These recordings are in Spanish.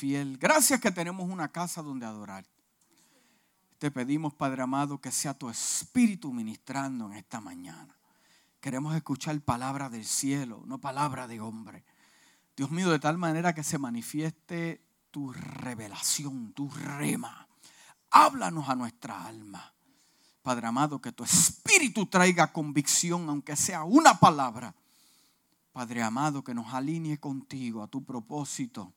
fiel. Gracias que tenemos una casa donde adorar. Te pedimos, Padre amado, que sea tu espíritu ministrando en esta mañana. Queremos escuchar palabra del cielo, no palabra de hombre. Dios mío, de tal manera que se manifieste tu revelación, tu rema. Háblanos a nuestra alma. Padre amado, que tu espíritu traiga convicción, aunque sea una palabra. Padre amado, que nos alinee contigo a tu propósito.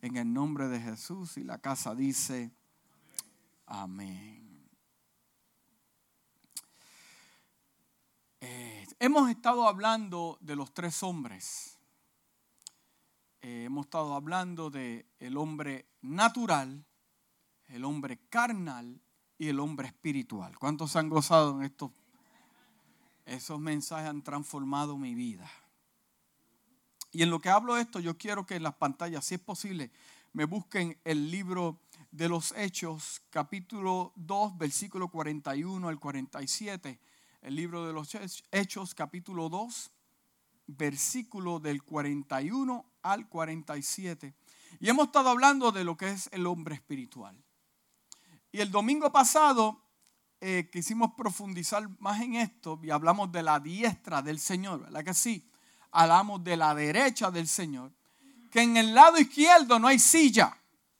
En el nombre de Jesús. Y la casa dice, amén. Eh, hemos estado hablando de los tres hombres. Eh, hemos estado hablando de hombre natural, el hombre carnal y el hombre espiritual. ¿Cuántos han gozado en estos? Esos mensajes han transformado mi vida. Y en lo que hablo de esto, yo quiero que en las pantallas, si es posible, me busquen el libro de los Hechos, capítulo 2, versículo 41 al 47. El libro de los Hechos, capítulo 2, versículo del 41 al 47. Y hemos estado hablando de lo que es el hombre espiritual. Y el domingo pasado eh, quisimos profundizar más en esto y hablamos de la diestra del Señor, ¿verdad que sí? Hablamos de la derecha del Señor, que en el lado izquierdo no hay silla.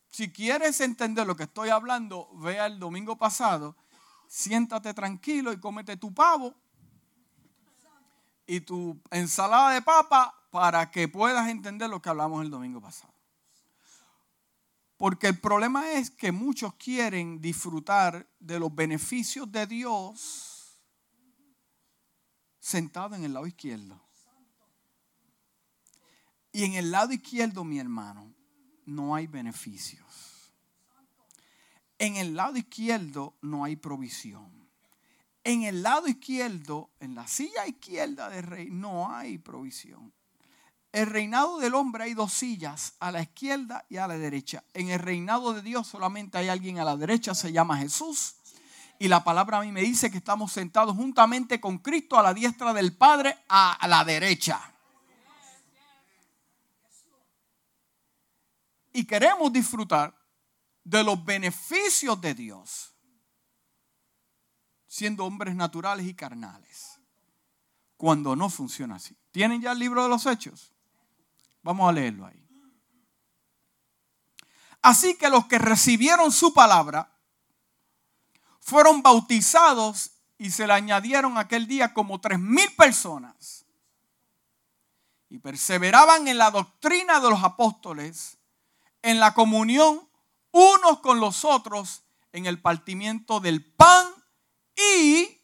Si quieres entender lo que estoy hablando, vea el domingo pasado, siéntate tranquilo y cómete tu pavo y tu ensalada de papa para que puedas entender lo que hablamos el domingo pasado. Porque el problema es que muchos quieren disfrutar de los beneficios de Dios sentado en el lado izquierdo. Y en el lado izquierdo, mi hermano, no hay beneficios. En el lado izquierdo no hay provisión. En el lado izquierdo, en la silla izquierda del rey, no hay provisión. El reinado del hombre hay dos sillas, a la izquierda y a la derecha. En el reinado de Dios solamente hay alguien a la derecha, se llama Jesús. Y la palabra a mí me dice que estamos sentados juntamente con Cristo a la diestra del Padre, a la derecha. Y queremos disfrutar de los beneficios de Dios, siendo hombres naturales y carnales, cuando no funciona así. ¿Tienen ya el libro de los hechos? Vamos a leerlo ahí. Así que los que recibieron su palabra fueron bautizados y se le añadieron aquel día como tres mil personas. Y perseveraban en la doctrina de los apóstoles, en la comunión unos con los otros, en el partimiento del pan y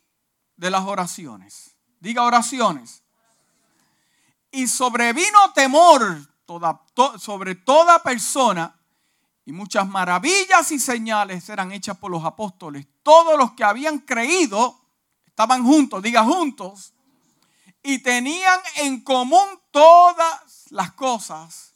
de las oraciones. Diga oraciones y sobrevino temor sobre toda persona y muchas maravillas y señales eran hechas por los apóstoles. Todos los que habían creído estaban juntos, diga juntos, y tenían en común todas las cosas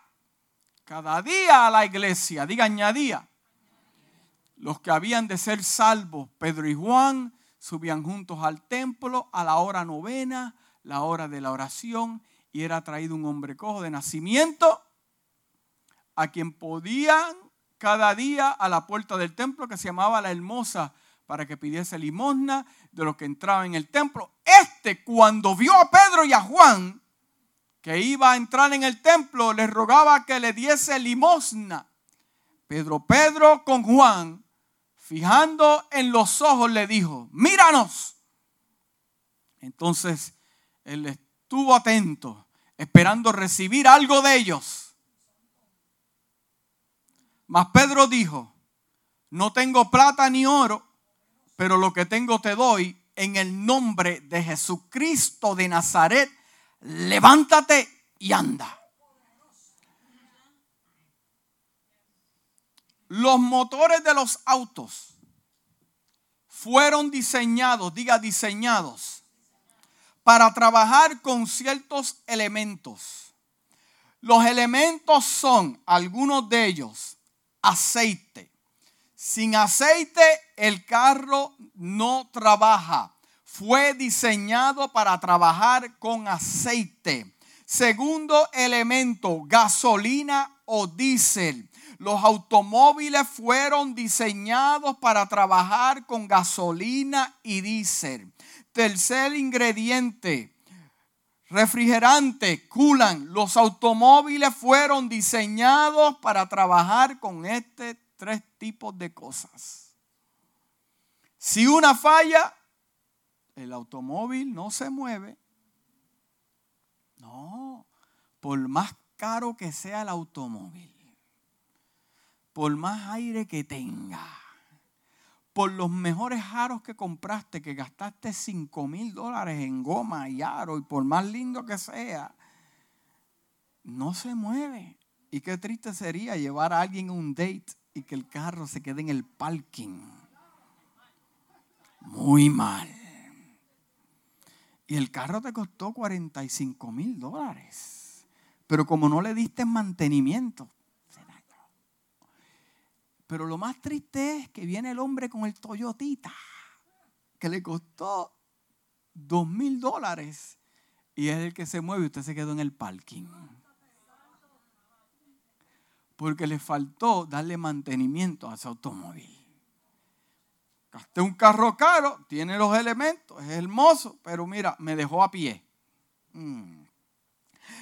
cada día a la iglesia, diga añadía, los que habían de ser salvos, Pedro y Juan, subían juntos al templo a la hora novena, la hora de la oración, y era traído un hombre cojo de nacimiento, a quien podían cada día a la puerta del templo, que se llamaba la hermosa, para que pidiese limosna de los que entraban en el templo. Este, cuando vio a Pedro y a Juan, que iba a entrar en el templo, les rogaba que le diese limosna. Pedro, Pedro con Juan fijando en los ojos, le dijo, míranos. Entonces él estuvo atento, esperando recibir algo de ellos. Mas Pedro dijo, no tengo plata ni oro, pero lo que tengo te doy en el nombre de Jesucristo de Nazaret. Levántate y anda. los motores de los autos fueron diseñados, diga diseñados, para trabajar con ciertos elementos. Los elementos son, algunos de ellos, aceite. Sin aceite el carro no trabaja. Fue diseñado para trabajar con aceite. Segundo elemento, gasolina o diésel. Los automóviles fueron diseñados para trabajar con gasolina y diésel. Tercer ingrediente, refrigerante, culan. Los automóviles fueron diseñados para trabajar con este tres tipos de cosas. Si una falla, el automóvil no se mueve. No, por más caro que sea el automóvil, por más aire que tenga, por los mejores aros que compraste, que gastaste 5 mil dólares en goma y aro, y por más lindo que sea, no se mueve. Y qué triste sería llevar a alguien a un date y que el carro se quede en el parking. Muy mal. Y el carro te costó 45 mil dólares. Pero como no le diste mantenimiento, se dañó. Pero lo más triste es que viene el hombre con el Toyotita, que le costó 2 mil dólares. Y es el que se mueve y usted se quedó en el parking porque le faltó darle mantenimiento a ese automóvil. Gasté un carro caro, tiene los elementos, es hermoso, pero mira, me dejó a pie. Mm.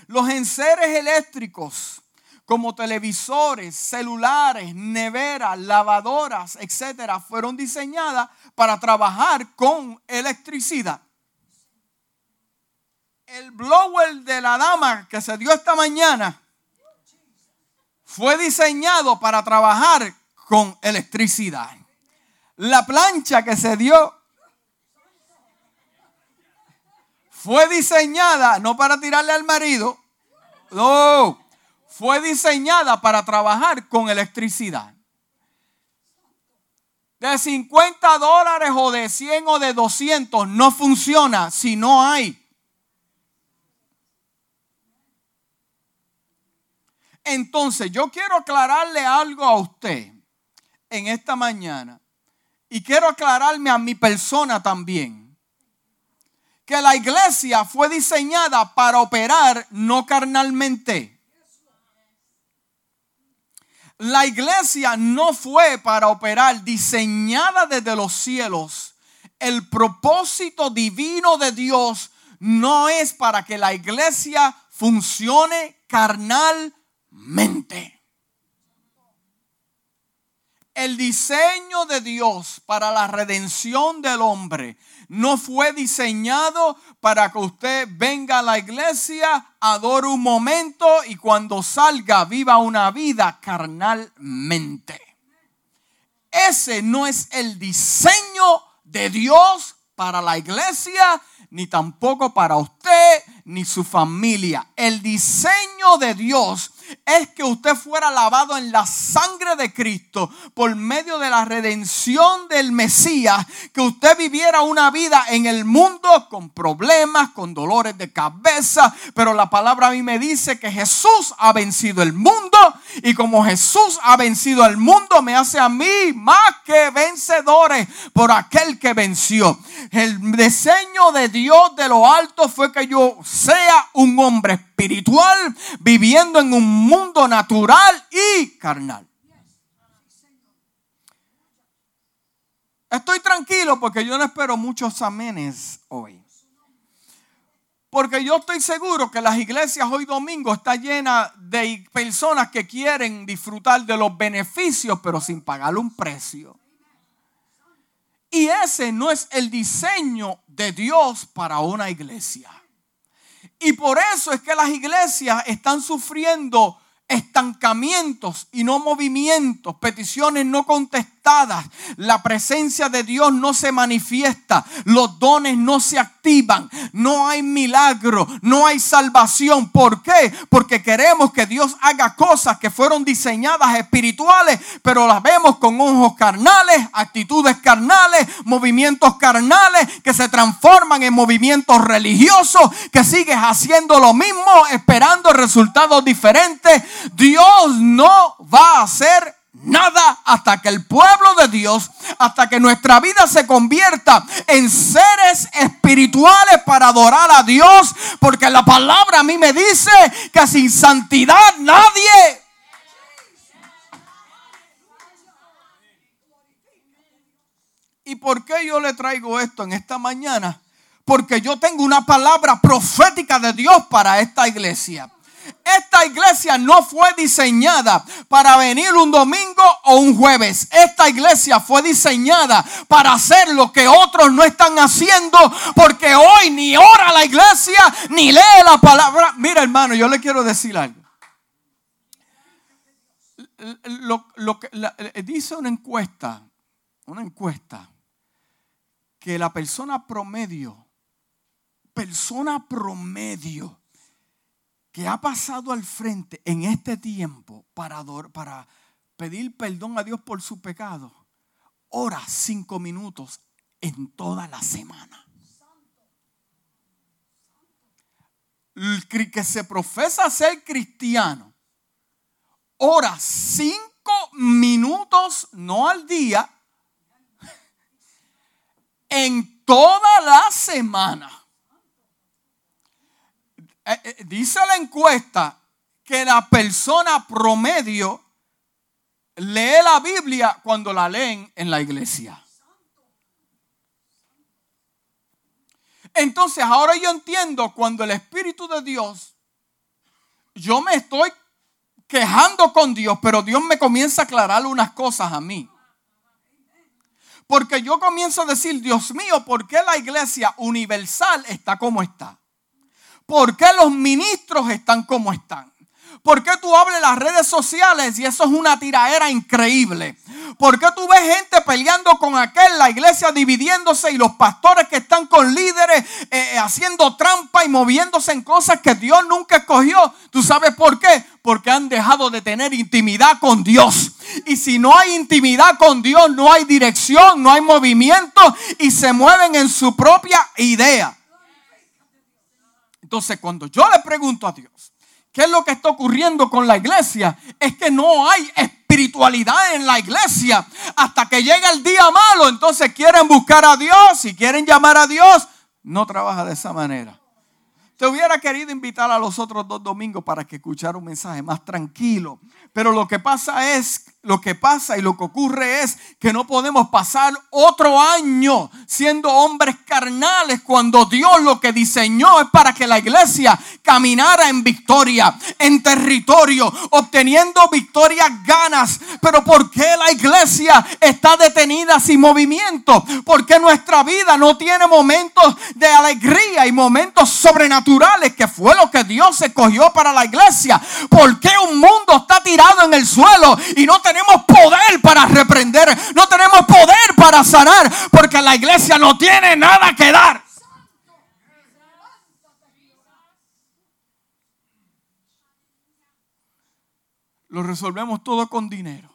Los enseres eléctricos, como televisores, celulares, neveras, lavadoras, etcétera, fueron diseñadas para trabajar con electricidad. El blower de la dama que se dio esta mañana fue diseñado para trabajar con electricidad. La plancha que se dio fue diseñada no para tirarle al marido, no, fue diseñada para trabajar con electricidad. De 50 dólares o de 100 o de 200 no funciona si no hay Entonces, yo quiero aclararle algo a usted en esta mañana. Y quiero aclararme a mi persona también. Que la iglesia fue diseñada para operar no carnalmente. La iglesia no fue para operar diseñada desde los cielos. El propósito divino de Dios no es para que la iglesia funcione carnal mente. El diseño de Dios para la redención del hombre no fue diseñado para que usted venga a la iglesia, adore un momento y cuando salga viva una vida carnalmente. Ese no es el diseño de Dios para la iglesia, ni tampoco para usted ni su familia. El diseño de Dios es que usted fuera lavado en la sangre de Cristo por medio de la redención del Mesías, que usted viviera una vida en el mundo con problemas, con dolores de cabeza, pero la palabra a mí me dice que Jesús ha vencido el mundo y como Jesús ha vencido el mundo, me hace a mí más que vencedores por aquel que venció. El diseño de Dios de lo alto fue que yo sea un hombre espiritual viviendo en un mundo natural y carnal. Estoy tranquilo porque yo no espero muchos amenes hoy. Porque yo estoy seguro que las iglesias hoy domingo están llenas de personas que quieren disfrutar de los beneficios, pero sin pagar un precio. Y ese no es el diseño de Dios para una iglesia. Y por eso es que las iglesias están sufriendo estancamientos y no movimientos, peticiones no contestadas La presencia de Dios no se manifiesta. Los dones no se activan. No hay milagro. No hay salvación. ¿Por qué? Porque queremos que Dios haga cosas que fueron diseñadas espirituales, pero las vemos con ojos carnales, actitudes carnales, movimientos carnales que se transforman en movimientos religiosos, que sigues haciendo lo mismo, esperando resultados diferentes. Dios no va a hacer nada hasta que el pueblo de Dios, hasta que nuestra vida se convierta en seres espirituales para adorar a Dios, porque la palabra a mí me dice que sin santidad nadie... ¿Y por qué yo le traigo esto en esta mañana? Porque yo tengo una palabra profética de Dios para esta iglesia. Esta iglesia no fue diseñada para venir un domingo o un jueves. Esta iglesia fue diseñada para hacer lo que otros no están haciendo. Porque hoy ni ora la iglesia ni lee la palabra. Mira hermano, yo le quiero decir algo. Lo, que, dice una encuesta, una encuesta, que la persona promedio, persona promedio, que ha pasado al frente en este tiempo para, para pedir perdón a Dios por su pecado, ora cinco minutos en toda la semana. El que se profesa ser cristiano, ora cinco minutos, no al día, en toda la semana. Eh, eh, dice la encuesta que la persona promedio lee la Biblia cuando la leen en la iglesia. Entonces ahora yo entiendo cuando el Espíritu de Dios, yo me estoy quejando con Dios, pero Dios me comienza a aclarar unas cosas a mí. Porque yo comienzo a decir, Dios mío, ¿por qué la iglesia universal está como está? ¿Por qué los ministros están como están? ¿Por qué tú hablas las redes sociales y eso es una tiraera increíble? ¿Por qué tú ves gente peleando con aquel, la iglesia dividiéndose y los pastores que están con líderes eh, eh, haciendo trampa y moviéndose en cosas que Dios nunca escogió? ¿Tú sabes por qué? Porque han dejado de tener intimidad con Dios. Y si no hay intimidad con Dios, no hay dirección, no hay movimiento y se mueven en su propia idea. Entonces, cuando yo le pregunto a Dios, ¿qué es lo que está ocurriendo con la iglesia? Es que no hay espiritualidad en la iglesia. Hasta que llega el día malo, entonces quieren buscar a Dios y quieren llamar a Dios. No trabaja de esa manera. Te hubiera querido invitar a los otros dos domingos para que escuchara un mensaje más tranquilo. Pero lo que pasa es lo que pasa y lo que ocurre es que no podemos pasar otro año siendo hombres carnales cuando Dios lo que diseñó es para que la iglesia caminara en victoria, en territorio, obteniendo victorias ganas. Pero ¿por qué la iglesia está detenida sin movimiento? ¿Por qué nuestra vida no tiene momentos de alegría y momentos sobrenaturales que fue lo que Dios escogió para la iglesia? ¿Por qué un mundo está tirado en el suelo y no tenemos poder para reprender, no tenemos poder para sanar, porque la iglesia no tiene nada que dar. Lo resolvemos todo con dinero.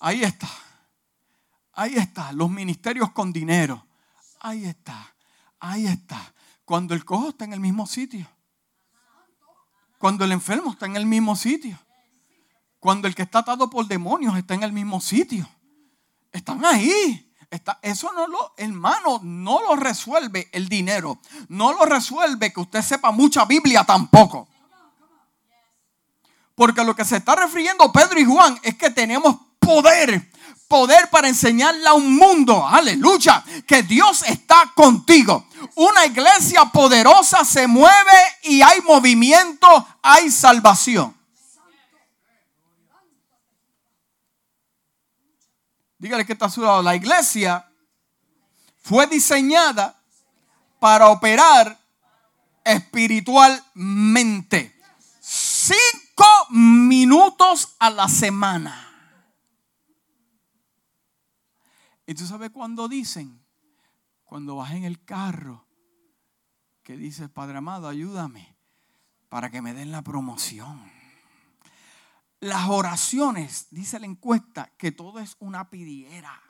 Ahí está. Ahí está. Los ministerios con dinero. Ahí está. Ahí está. Cuando el cojo está en el mismo sitio. Cuando el enfermo está en el mismo sitio. Cuando el que está atado por demonios está en el mismo sitio. Están ahí. Eso no lo, hermano, no lo resuelve el dinero. No lo resuelve que usted sepa mucha Biblia tampoco. Porque lo que se está refiriendo Pedro y Juan es que tenemos poder. Poder para enseñarle a un mundo, aleluya, que Dios está contigo. Una iglesia poderosa se mueve y hay movimiento, hay salvación. Dígale que está a su lado. La iglesia fue diseñada para operar espiritualmente. Cinco minutos a la semana. Y tú sabes cuando dicen, cuando vas en el carro, que dices, Padre amado, ayúdame para que me den la promoción. Las oraciones, dice la encuesta, que todo es una pidiera.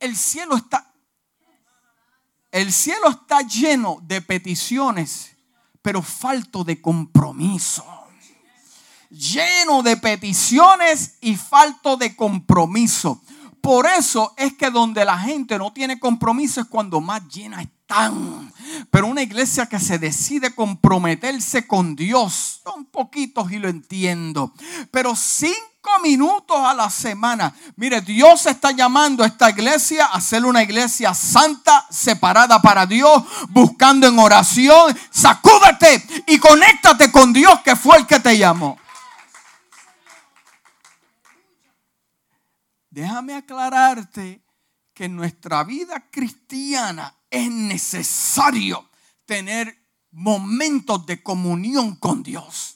El cielo está, el cielo está lleno de peticiones, pero falto de compromiso. Lleno de peticiones y falto de compromiso. Por eso es que donde la gente no tiene compromiso es cuando más llena Pero una iglesia que se decide comprometerse con Dios, son poquitos y lo entiendo, pero cinco minutos a la semana. Mire, Dios está llamando a esta iglesia a ser una iglesia santa, separada para Dios, buscando en oración. Sacúdete y conéctate con Dios que fue el que te llamó. Déjame aclararte que en nuestra vida cristiana es necesario tener momentos de comunión con Dios.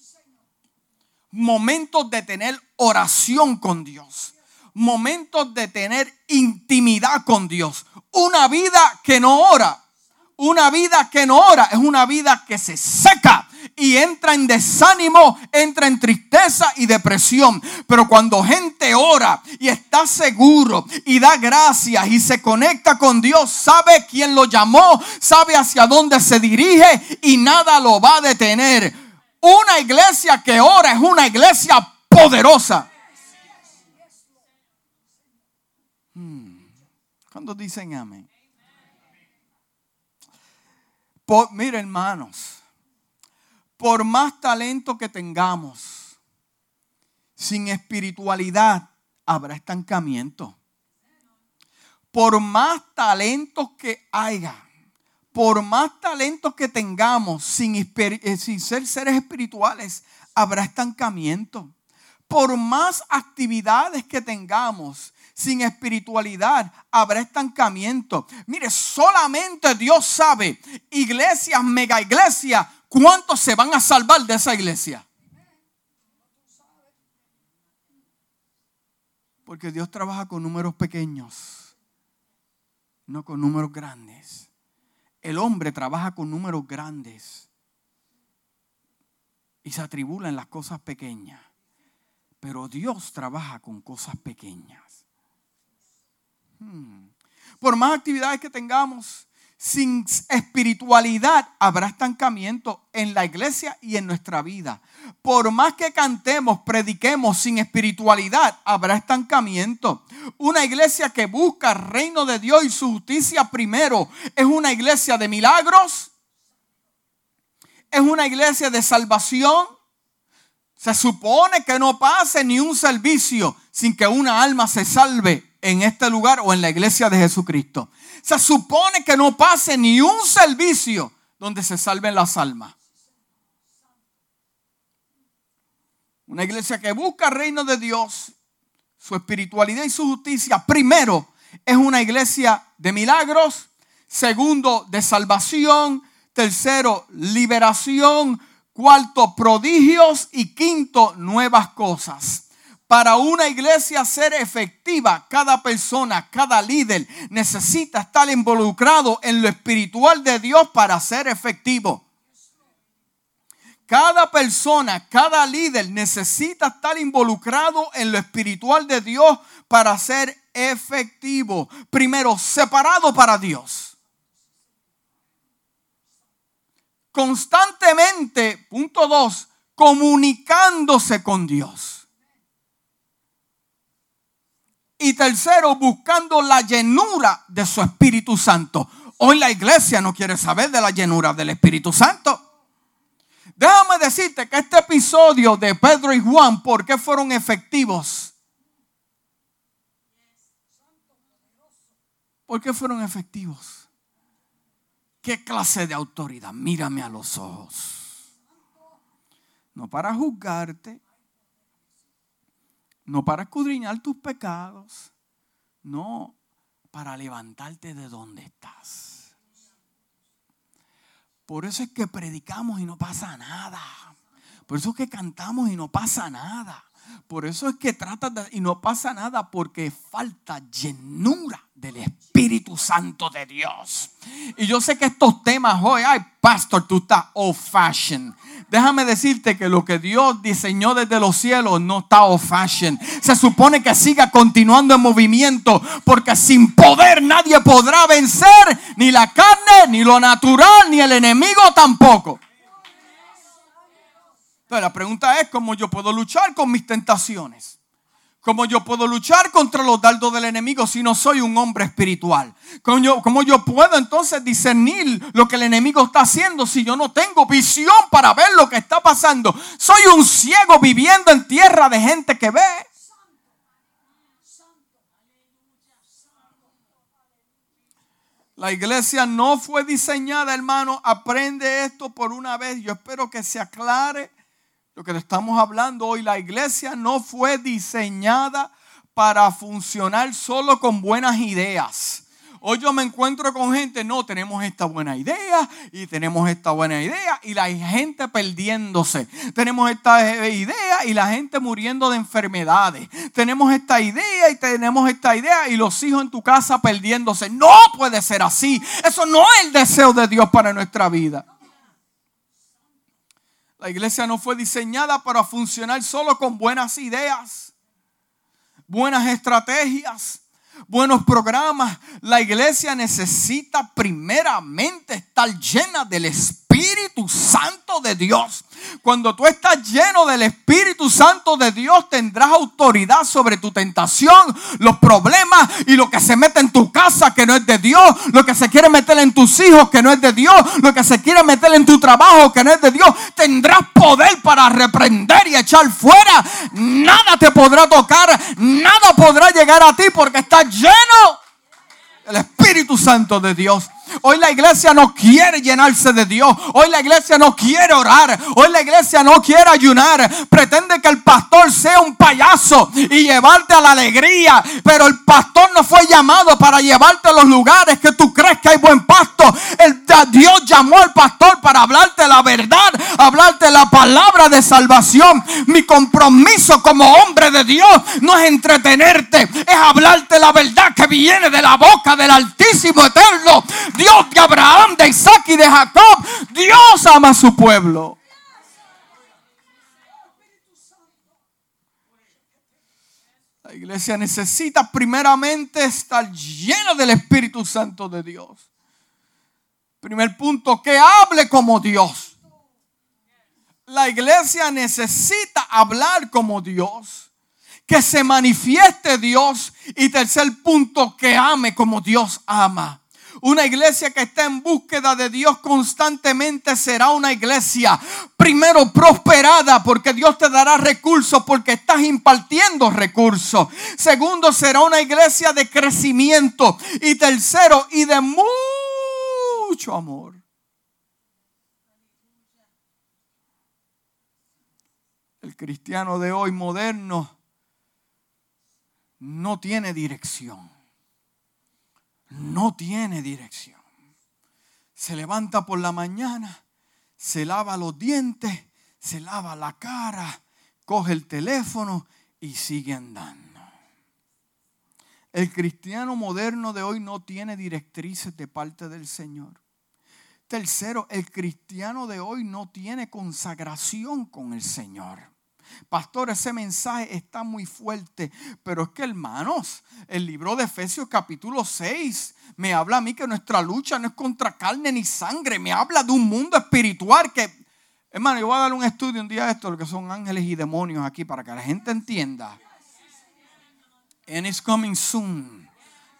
Momentos de tener oración con Dios. Momentos de tener intimidad con Dios. Una vida que no ora. Una vida que no ora es una vida que se seca y entra en desánimo, entra en tristeza y depresión. Pero cuando gente ora y está seguro y da gracias y se conecta con Dios, sabe quién lo llamó, sabe hacia dónde se dirige y nada lo va a detener. Una iglesia que ora es una iglesia poderosa. Hmm. Cuando dicen amén? mire hermanos, por más talento que tengamos, sin espiritualidad habrá estancamiento. Por más talentos que haya, por más talentos que tengamos sin, eh, sin ser seres espirituales, habrá estancamiento. Por más actividades que tengamos sin espiritualidad habrá estancamiento. Mire, solamente Dios sabe, iglesias, mega iglesias, ¿Cuántos se van a salvar de esa iglesia? Porque Dios trabaja con números pequeños, no con números grandes. El hombre trabaja con números grandes y se atribula en las cosas pequeñas. Pero Dios trabaja con cosas pequeñas. Hmm. Por más actividades que tengamos, sin espiritualidad habrá estancamiento en la iglesia y en nuestra vida. Por más que cantemos, prediquemos sin espiritualidad, habrá estancamiento. Una iglesia que busca el reino de Dios y su justicia primero es una iglesia de milagros. Es una iglesia de salvación. Se supone que no pase ni un servicio sin que una alma se salve en este lugar o en la iglesia de Jesucristo. Se supone que no pase ni un servicio donde se salven las almas. Una iglesia que busca el reino de Dios, su espiritualidad y su justicia, primero es una iglesia de milagros, segundo de salvación, tercero liberación, cuarto prodigios y quinto nuevas cosas. Para una iglesia ser efectiva, cada persona, cada líder necesita estar involucrado en lo espiritual de Dios para ser efectivo. Cada persona, cada líder necesita estar involucrado en lo espiritual de Dios para ser efectivo. Primero, separado para Dios. Constantemente, punto dos, comunicándose con Dios. Y tercero, buscando la llenura de su Espíritu Santo. Hoy la iglesia no quiere saber de la llenura del Espíritu Santo. Déjame decirte que este episodio de Pedro y Juan, ¿por qué fueron efectivos? ¿Por qué fueron efectivos? ¿Qué clase de autoridad? Mírame a los ojos. No para juzgarte, no para escudriñar tus pecados, no para levantarte de donde estás. Por eso es que predicamos y no pasa nada. Por eso es que cantamos y no pasa nada. Por eso es que tratas y no pasa nada porque falta llenura del Espíritu Santo de Dios. Y yo sé que estos temas hoy, ay, pastor, tú estás old fashioned. Déjame decirte que lo que Dios diseñó desde los cielos no está old fashioned. Se supone que siga continuando en movimiento, porque sin poder nadie podrá vencer ni la carne, ni lo natural, ni el enemigo tampoco. Entonces la pregunta es cómo yo puedo luchar con mis tentaciones. ¿Cómo yo puedo luchar contra los dardos del enemigo si no soy un hombre espiritual? ¿Cómo yo, ¿Cómo yo, puedo entonces discernir lo que el enemigo está haciendo si yo no tengo visión para ver lo que está pasando? Soy un ciego viviendo en tierra de gente que ve. La iglesia no fue diseñada, hermano. Aprende esto por una vez. Yo espero que se aclare lo que estamos hablando hoy, la iglesia no fue diseñada para funcionar solo con buenas ideas. Hoy yo me encuentro con gente, no, tenemos esta buena idea y tenemos esta buena idea y la gente perdiéndose. Tenemos esta idea y la gente muriendo de enfermedades. Tenemos esta idea y tenemos esta idea y los hijos en tu casa perdiéndose. No puede ser así. Eso no es el deseo de Dios para nuestra vida. La iglesia no fue diseñada para funcionar solo con buenas ideas, buenas estrategias, buenos programas. La iglesia necesita primeramente estar llena del Espíritu Santo de Dios. Cuando tú estás lleno del Espíritu Santo de Dios, tendrás autoridad sobre tu tentación, los problemas y lo que se mete en tu casa que no es de Dios, lo que se quiere meter en tus hijos que no es de Dios, lo que se quiere meter en tu trabajo que no es de Dios. Tendrás poder para reprender y echar fuera. Nada te podrá tocar, nada podrá llegar a ti porque estás lleno del Espíritu Santo de Dios. Hoy la iglesia no quiere llenarse de Dios. Hoy la iglesia no quiere orar. Hoy la iglesia no quiere ayunar. Pretende que el pastor sea un payaso y llevarte a la alegría. Pero el pastor no fue llamado para llevarte a los lugares que tú crees que hay buen pasto. El, Dios llamó al pastor para hablarte la verdad, hablarte la palabra de salvación. Mi compromiso como hombre de Dios no es entretenerte, es hablarte la verdad que viene de la boca del Altísimo Eterno. Dios de Abraham, de Isaac y de Jacob. Dios ama a su pueblo. La iglesia necesita primeramente estar llena del Espíritu Santo de Dios. Primer punto, que hable como Dios. La iglesia necesita hablar como Dios. Que se manifieste Dios. Y tercer punto, que ame como Dios ama. Una iglesia que está en búsqueda de Dios constantemente será una iglesia primero prosperada porque Dios te dará recursos porque estás impartiendo recursos. Segundo, será una iglesia de crecimiento. Y tercero, y de mucho amor. El cristiano de hoy moderno no tiene dirección no tiene dirección. Se levanta por la mañana, se lava los dientes, se lava la cara, coge el teléfono y sigue andando. El cristiano moderno de hoy no tiene directrices de parte del Señor. Tercero, el cristiano de hoy no tiene consagración con el Señor. Pastor, ese mensaje está muy fuerte, pero es que hermanos, el libro de Efesios capítulo 6 me habla a mí que nuestra lucha no es contra carne ni sangre, me habla de un mundo espiritual que, hermano, yo voy a dar un estudio un día de esto, lo que son ángeles y demonios aquí, para que la gente entienda. And it's coming soon.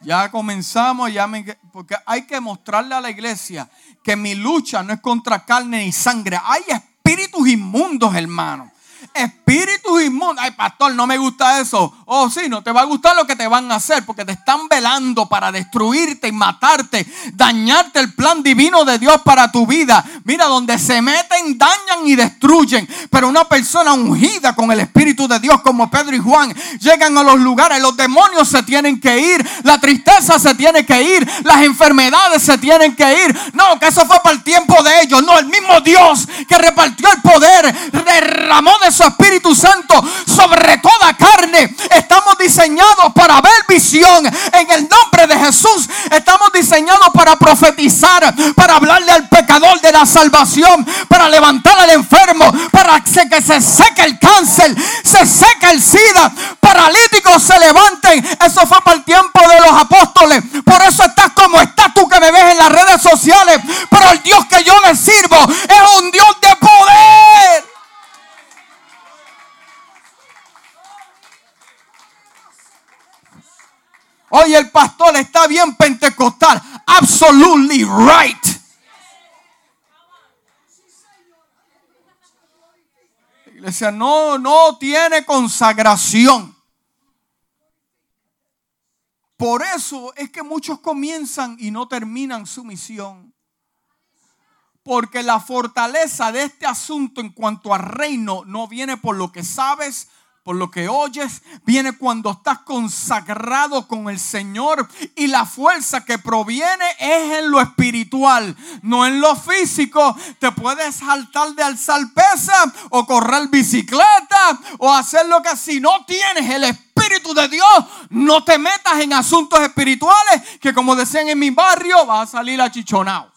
Ya comenzamos, ya porque hay que mostrarle a la iglesia que mi lucha no es contra carne ni sangre. Hay espíritus inmundos, hermano espíritus inmundos. Ay, pastor, no me gusta eso. Oh, sí, no te va a gustar lo que te van a hacer porque te están velando para destruirte y matarte, dañarte el plan divino de Dios para tu vida. Mira, donde se meten, dañan y destruyen. Pero una persona ungida con el Espíritu de Dios como Pedro y Juan llegan a los lugares, los demonios se tienen que ir, la tristeza se tiene que ir, las enfermedades se tienen que ir. No, que eso fue para el tiempo de ellos. No, el mismo Dios que repartió el poder derramó de su Espíritu Santo sobre toda carne. Estamos diseñados para ver visión en el nombre de Jesús, estamos diseñados para profetizar, para hablarle al pecador de la salvación, para levantar al enfermo, para que se seque el cáncer, se seque el SIDA, paralíticos se levanten. Eso fue para el tiempo de los apóstoles. Por eso estás como estás tú que me ves en las redes sociales. Pero el Dios que yo le sirvo es un Dios de poder. Hoy el pastor está bien pentecostal. Absolutely right. La no, no tiene consagración. Por eso es que muchos comienzan y no terminan su misión. Porque la fortaleza de este asunto en cuanto a reino no viene por lo que sabes, por lo que oyes, viene cuando estás consagrado con el Señor y la fuerza que proviene es en lo espiritual, no en lo físico. Te puedes saltar de alzar pesa o correr bicicleta o hacer lo que si no tienes el Espíritu de Dios, no te metas en asuntos espirituales que como decían en mi barrio, va a salir achichonado.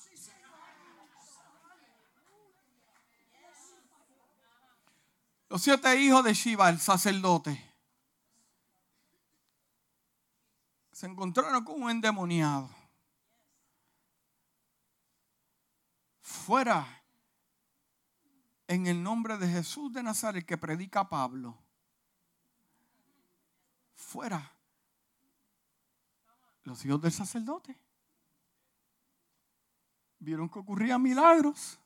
Los siete hijos de Shiva, el sacerdote, se encontraron con un endemoniado. Fuera en el nombre de Jesús de Nazaret que predica Pablo. Fuera los hijos del sacerdote. Vieron que ocurrían milagros.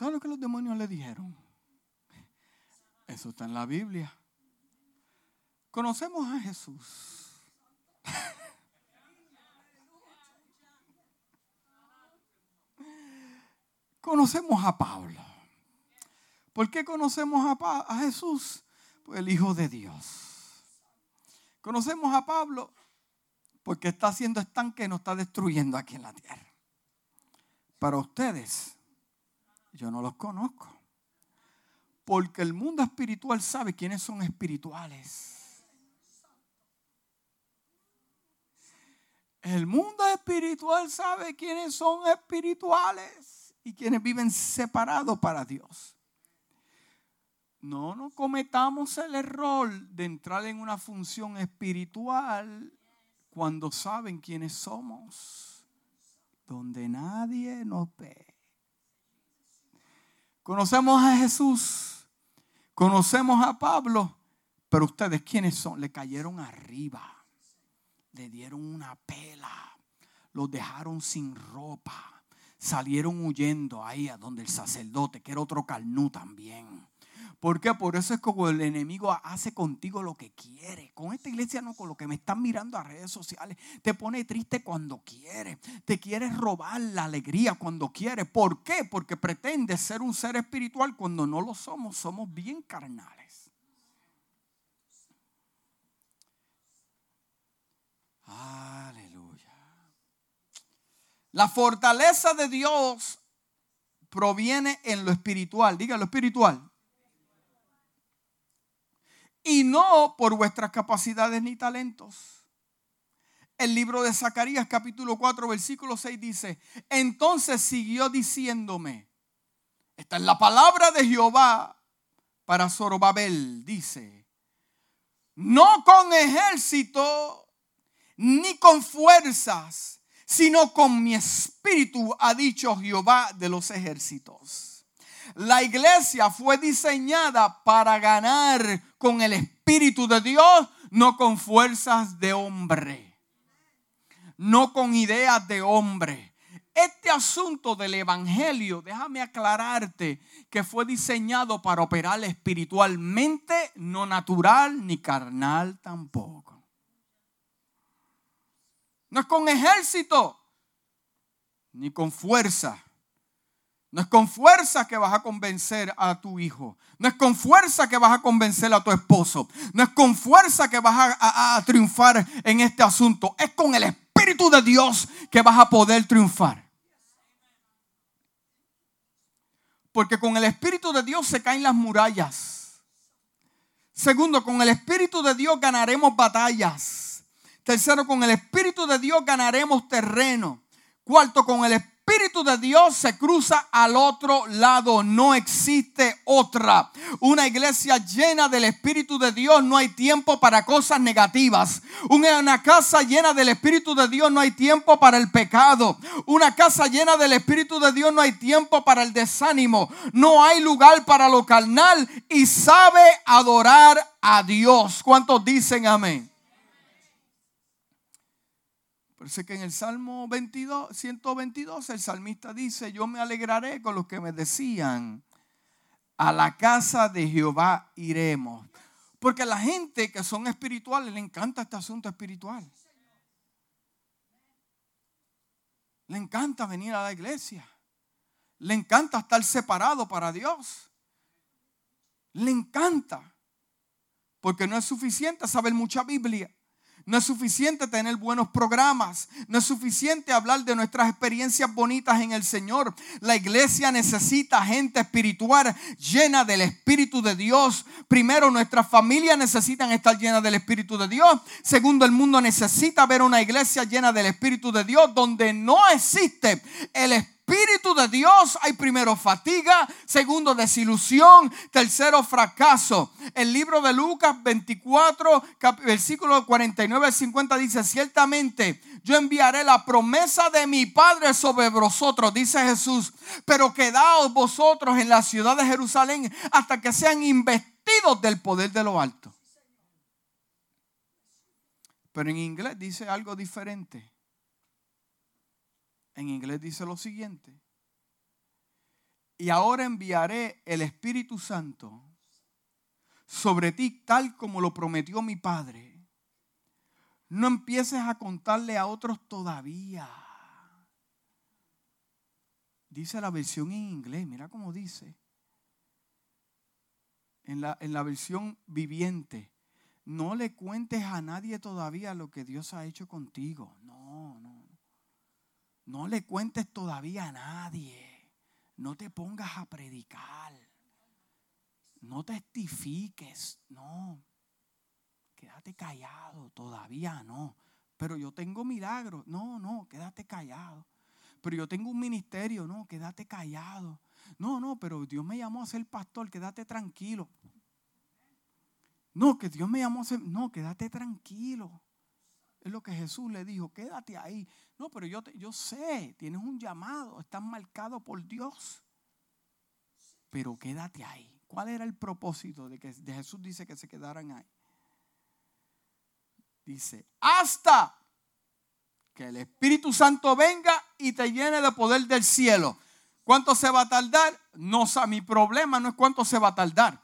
¿Saben lo que los demonios le dijeron? Eso está en la Biblia. Conocemos a Jesús. conocemos a Pablo. ¿Por qué conocemos a, a Jesús? Pues el Hijo de Dios. Conocemos a Pablo porque está haciendo estanque y nos está destruyendo aquí en la tierra. Para ustedes, yo no los conozco. Porque el mundo espiritual sabe quiénes son espirituales. El mundo espiritual sabe quiénes son espirituales y quienes viven separados para Dios. No nos cometamos el error de entrar en una función espiritual cuando saben quiénes somos, donde nadie nos ve. Conocemos a Jesús, conocemos a Pablo, pero ustedes quiénes son? Le cayeron arriba, le dieron una pela, los dejaron sin ropa, salieron huyendo ahí a donde el sacerdote, que era otro carnú también. ¿Por qué? Por eso es como el enemigo hace contigo lo que quiere. Con esta iglesia no, con lo que me están mirando a redes sociales. Te pone triste cuando quiere. Te quieres robar la alegría cuando quiere. ¿Por qué? Porque pretende ser un ser espiritual cuando no lo somos. Somos bien carnales. Aleluya. La fortaleza de Dios proviene en lo espiritual. Diga lo espiritual y no por vuestras capacidades ni talentos. El libro de Zacarías capítulo 4 versículo 6 dice, entonces siguió diciéndome, esta es la palabra de Jehová para Zorobabel, dice, no con ejército ni con fuerzas, sino con mi espíritu, ha dicho Jehová de los ejércitos. La iglesia fue diseñada para ganar con el Espíritu de Dios, no con fuerzas de hombre, no con ideas de hombre. Este asunto del Evangelio, déjame aclararte que fue diseñado para operar espiritualmente, no natural ni carnal tampoco. No es con ejército, ni con fuerza no es con fuerza que vas a convencer a tu hijo. No es con fuerza que vas a convencer a tu esposo. No es con fuerza que vas a, triunfar en este asunto. Es con el Espíritu de Dios que vas a poder triunfar. Porque con el Espíritu de Dios se caen las murallas. Segundo, con el Espíritu de Dios ganaremos batallas. Tercero, con el Espíritu de Dios ganaremos terreno. Cuarto, con el Espíritu Espíritu de Dios se cruza al otro lado. No existe otra. Una iglesia llena del Espíritu de Dios no hay tiempo para cosas negativas. Una casa llena del Espíritu de Dios no hay tiempo para el pecado. Una casa llena del Espíritu de Dios no hay tiempo para el desánimo. No hay lugar para lo carnal y sabe adorar a Dios. ¿Cuántos dicen amén? Parece que en el Salmo 22, 122 el salmista dice, yo me alegraré con los que me decían, a la casa de Jehová iremos. Porque a la gente que son espirituales le encanta este asunto espiritual. Le encanta venir a la iglesia. Le encanta estar separado para Dios. Le encanta. Porque no es suficiente saber mucha Biblia. No es suficiente tener buenos programas. No es suficiente hablar de nuestras experiencias bonitas en el Señor. La iglesia necesita gente espiritual llena del Espíritu de Dios. Primero, nuestras familias necesitan estar llenas del Espíritu de Dios. Segundo, el mundo necesita ver una iglesia llena del Espíritu de Dios donde no existe el Espíritu Dios hay primero fatiga, segundo desilusión, tercero fracaso. El libro de Lucas 24, versículo 49 al 50 dice, ciertamente yo enviaré la promesa de mi Padre sobre vosotros, dice Jesús, pero quedaos vosotros en la ciudad de Jerusalén hasta que sean investidos del poder de lo alto. Pero en inglés dice algo diferente en inglés dice lo siguiente. Y ahora enviaré el Espíritu Santo sobre ti tal como lo prometió mi Padre. No empieces a contarle a otros todavía. Dice la versión en inglés, mira cómo dice. En la, en la versión viviente, no le cuentes a nadie todavía lo que Dios ha hecho contigo. No, no. No le cuentes todavía a nadie. No te pongas a predicar. No testifiques. No. Quédate callado. Todavía no. Pero yo tengo milagros. No, no, quédate callado. Pero yo tengo un ministerio. No, quédate callado. No, no, pero Dios me llamó a ser pastor. Quédate tranquilo. No, que Dios me llamó a ser... No, quédate tranquilo. Es lo que Jesús le dijo, quédate ahí. No, pero yo, yo sé, tienes un llamado, estás marcado por Dios. Pero quédate ahí. ¿Cuál era el propósito de que Jesús dice que se quedaran ahí? Dice, hasta que el Espíritu Santo venga y te llene de poder del cielo. ¿Cuánto se va a tardar? No, mi problema no es cuánto se va a tardar.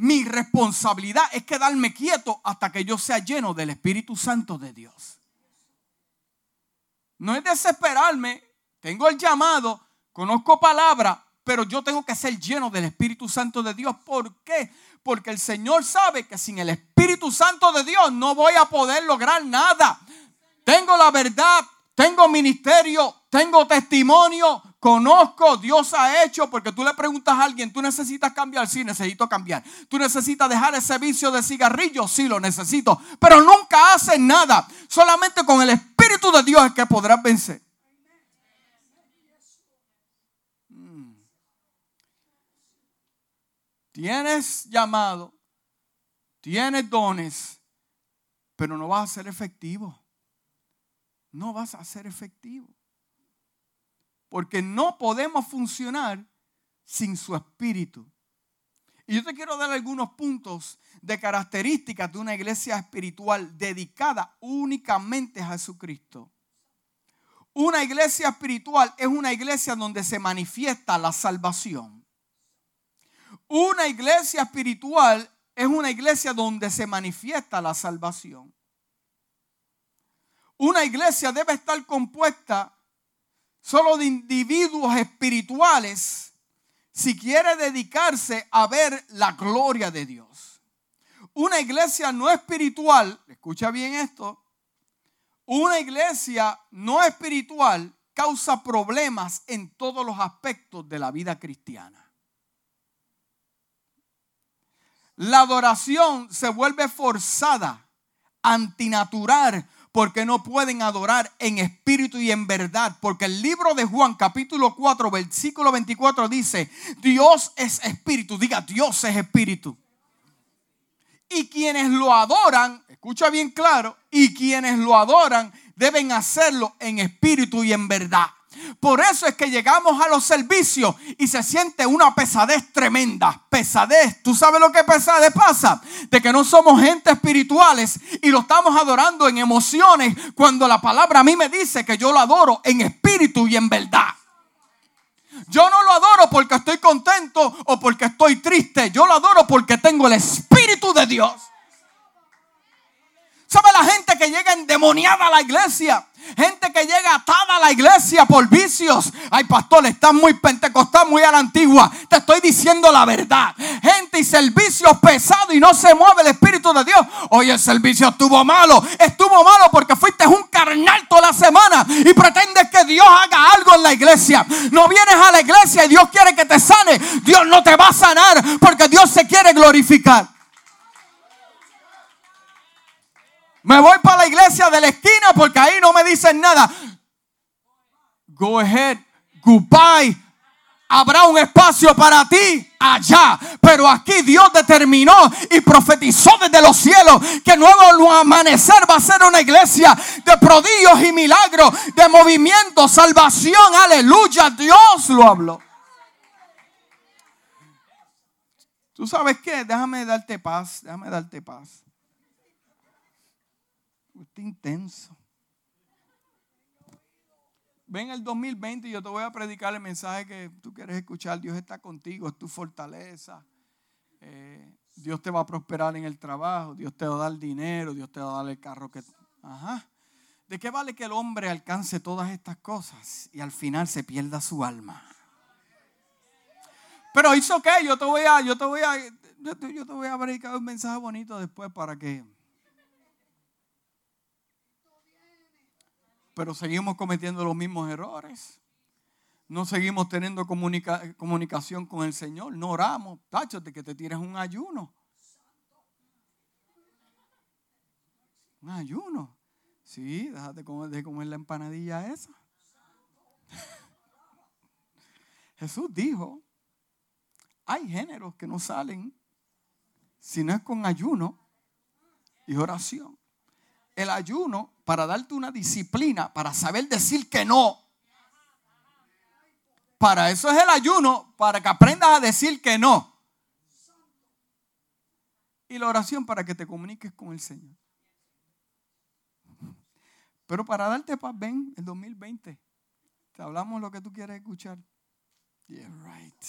Mi responsabilidad es quedarme quieto hasta que yo sea lleno del Espíritu Santo de Dios. No es desesperarme, tengo el llamado, conozco palabra, pero yo tengo que ser lleno del Espíritu Santo de Dios. ¿Por qué? Porque el Señor sabe que sin el Espíritu Santo de Dios no voy a poder lograr nada. Tengo la verdad, tengo ministerio, tengo testimonio, conozco, Dios ha hecho, porque tú le preguntas a alguien, ¿tú necesitas cambiar? Sí, necesito cambiar. ¿Tú necesitas dejar ese vicio de cigarrillo? Sí, lo necesito. Pero nunca haces nada. Solamente con el Espíritu de Dios es que podrás vencer. Mm. Tienes llamado, tienes dones, pero no vas a ser efectivo no vas a ser efectivo. Porque no podemos funcionar sin su espíritu. Y yo te quiero dar algunos puntos de características de una iglesia espiritual dedicada únicamente a Jesucristo. Una iglesia espiritual es una iglesia donde se manifiesta la salvación. Una iglesia espiritual es una iglesia donde se manifiesta la salvación. Una iglesia debe estar compuesta solo de individuos espirituales si quiere dedicarse a ver la gloria de Dios. Una iglesia no espiritual, escucha bien esto, una iglesia no espiritual causa problemas en todos los aspectos de la vida cristiana. La adoración se vuelve forzada, antinatural, porque no pueden adorar en espíritu y en verdad. Porque el libro de Juan capítulo 4 versículo 24 dice, Dios es espíritu. Diga, Dios es espíritu. Y quienes lo adoran, escucha bien claro, y quienes lo adoran deben hacerlo en espíritu y en verdad. Por eso es que llegamos a los servicios y se siente una pesadez tremenda. Pesadez. ¿Tú sabes lo que pesadez pasa? De que no somos gente espirituales y lo estamos adorando en emociones cuando la palabra a mí me dice que yo lo adoro en espíritu y en verdad. Yo no lo adoro porque estoy contento o porque estoy triste. Yo lo adoro porque tengo el espíritu de Dios. ¿Sabe la gente que llega endemoniada a la iglesia? Gente que llega atada a la iglesia por vicios. Ay, pastor, estás muy pentecostal, muy a la antigua. Te estoy diciendo la verdad. Gente y servicios pesados y no se mueve el Espíritu de Dios. Oye, el servicio estuvo malo. Estuvo malo porque fuiste un carnal toda la semana y pretendes que Dios haga algo en la iglesia. No vienes a la iglesia y Dios quiere que te sane. Dios no te va a sanar porque Dios se quiere glorificar. Me voy para la iglesia de la esquina porque ahí no me dicen nada. Go ahead, goodbye. Habrá un espacio para ti allá. Pero aquí Dios determinó y profetizó desde los cielos que nuevo amanecer va a ser una iglesia de prodigios y milagros, de movimiento, salvación. Aleluya. Dios lo habló. ¿Tú sabes qué? Déjame darte paz. Déjame darte paz. Está intenso. Ven el 2020 y yo te voy a predicar el mensaje que tú quieres escuchar. Dios está contigo, es tu fortaleza. Eh, Dios te va a prosperar en el trabajo, Dios te va a dar dinero, Dios te va a dar el carro que... Ajá. ¿De qué vale que el hombre alcance todas estas cosas y al final se pierda su alma? Pero hizo que yo te voy a, yo te voy a, yo te voy a predicar un mensaje bonito después para que pero seguimos cometiendo los mismos errores. No seguimos teniendo comunicación con el Señor. No oramos. Tacho, de que te tires un ayuno. Un ayuno. Sí, déjate comer, comer la empanadilla esa. Jesús dijo, hay géneros que no salen si no es con ayuno y oración. El ayuno para darte una disciplina, para saber decir que no. Para eso es el ayuno, para que aprendas a decir que no. Y la oración para que te comuniques con el Señor. Pero para darte paz, ven, el 2020. Te hablamos lo que tú quieres escuchar. Yeah, right.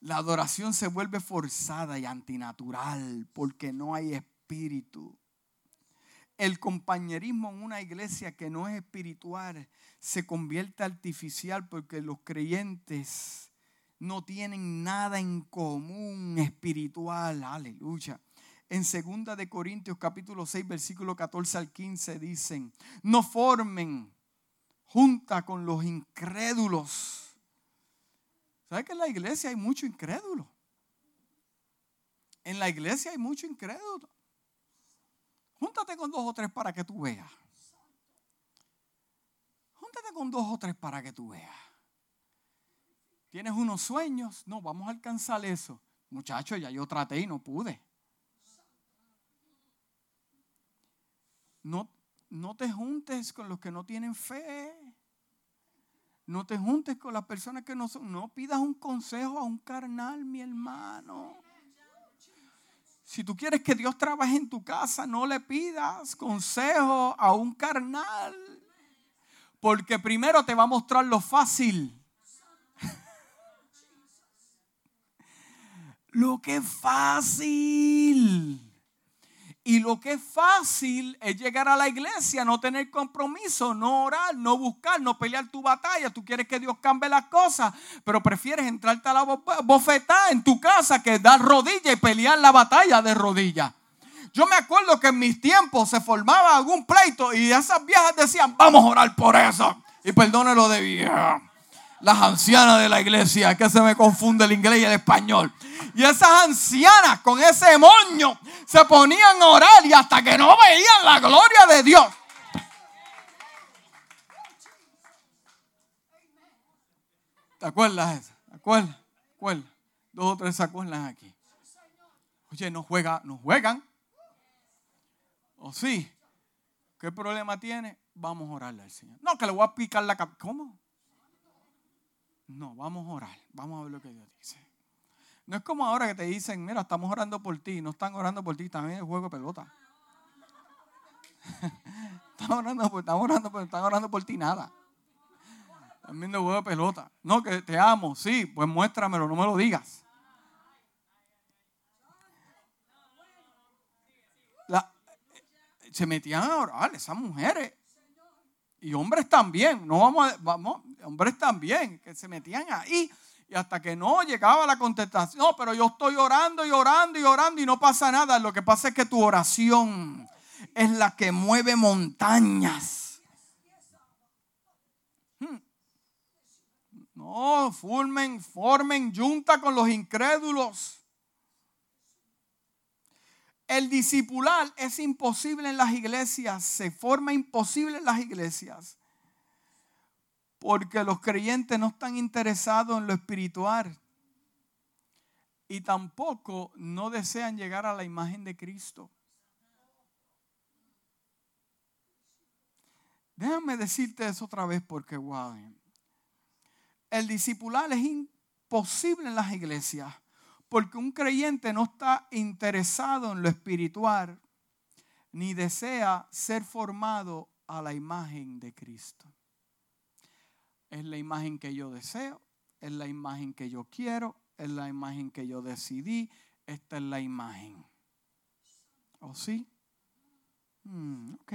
La adoración se vuelve forzada y antinatural porque no hay espíritu el compañerismo en una iglesia que no es espiritual se convierte artificial porque los creyentes no tienen nada en común espiritual. Aleluya. En 2 de Corintios capítulo 6 versículo 14 al 15 dicen, "No formen junta con los incrédulos." ¿Sabe que en la iglesia hay mucho incrédulo? En la iglesia hay mucho incrédulo. Júntate con dos o tres para que tú veas. Júntate con dos o tres para que tú veas. ¿Tienes unos sueños? No, vamos a alcanzar eso. Muchachos, ya yo traté y no pude. No, no te juntes con los que no tienen fe. No te juntes con las personas que no son. No pidas un consejo a un carnal, mi hermano. Si tú quieres que Dios trabaje en tu casa, no le pidas consejo a un carnal. Porque primero te va a mostrar lo fácil. lo que es fácil. Y lo que es fácil es llegar a la iglesia, no tener compromiso, no orar, no buscar, no pelear tu batalla. Tú quieres que Dios cambie las cosas, pero prefieres entrarte a la bofetada en tu casa que dar rodilla y pelear la batalla de rodillas. Yo me acuerdo que en mis tiempos se formaba algún pleito y esas viejas decían, vamos a orar por eso. Y perdone lo de vieja. Las ancianas de la iglesia, que se me confunde el inglés y el español. Y esas ancianas con ese moño se ponían a orar y hasta que no veían la gloria de Dios. ¿Te acuerdas ¿Te acuerdas? ¿Te Dos o tres se acuerdan aquí. Oye, no juega, no juegan. ¿O sí? ¿Qué problema tiene? Vamos a orarle al Señor. No, que le voy a picar la cabeza. ¿Cómo? No, vamos a orar. Vamos a ver lo que Dios dice. No es como ahora que te dicen, mira, estamos orando por ti. No están orando por ti, también es juego de pelota. están, orando por, están, orando por, están orando por ti nada. También de juego de pelota. No, que te amo, sí, pues muéstramelo, no me lo digas. se metían a orar esas mujeres. Y hombres también, no vamos, a, vamos, hombres también, que se metían ahí. Y hasta que no llegaba la contestación, no, pero yo estoy orando y orando y orando y no pasa nada. Lo que pasa es que tu oración es la que mueve montañas. Hmm. No, formen, formen junta con los incrédulos. El discipular es imposible en las iglesias, se forma imposible en las iglesias, porque los creyentes no están interesados en lo espiritual y tampoco no desean llegar a la imagen de Cristo. Déjame decirte eso otra vez porque, wow, el discipular es imposible en las iglesias porque un creyente no está interesado en lo espiritual ni desea ser formado a la imagen de Cristo. Es la imagen que yo deseo, es la imagen que yo quiero, es la imagen que yo decidí, esta es la imagen. ¿O sí? Mm, ok.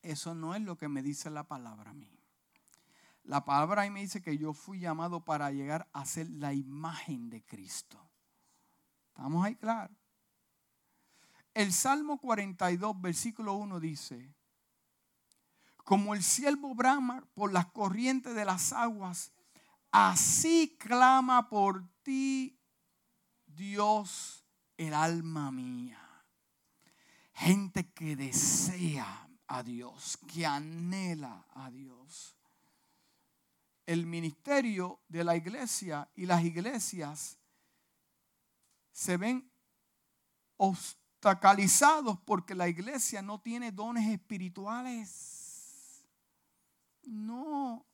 Eso no es lo que me dice la palabra a mí. La palabra ahí me dice que yo fui llamado para llegar a ser la imagen de Cristo. ¿Estamos ahí claro? El Salmo 42, versículo 1 dice, como el siervo brama por las corrientes de las aguas, así clama por ti, Dios, el alma mía. Gente que desea a Dios, que anhela a Dios el ministerio de la iglesia y las iglesias se ven obstaculizados porque la iglesia no tiene dones espirituales. No.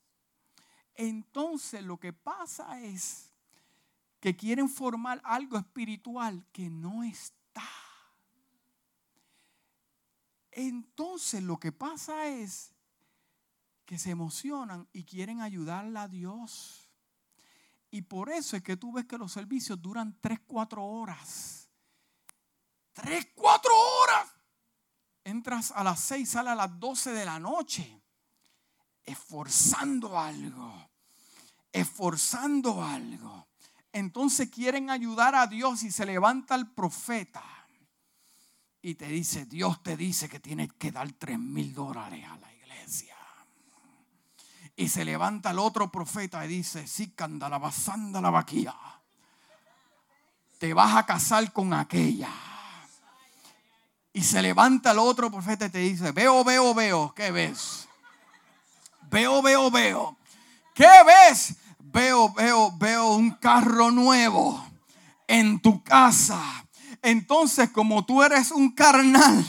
Entonces lo que pasa es que quieren formar algo espiritual que no está. Entonces lo que pasa es que se emocionan y quieren ayudarle a Dios. Y por eso es que tú ves que los servicios duran 3, 4 horas. 3, 4 horas. Entras a las 6, sales a las 12 de la noche. Esforzando algo. Esforzando algo. Entonces quieren ayudar a Dios y se levanta el profeta. Y te dice, Dios te dice que tienes que dar 3 mil dólares a la iglesia. Y se levanta el otro profeta y dice, sí, candala, basanda la vaquía. Te vas a casar con aquella. Y se levanta el otro profeta y te dice, veo, veo, veo. ¿Qué ves? Veo, veo, veo. ¿Qué ves? Veo, veo, veo un carro nuevo en tu casa. Entonces, como tú eres un carnal,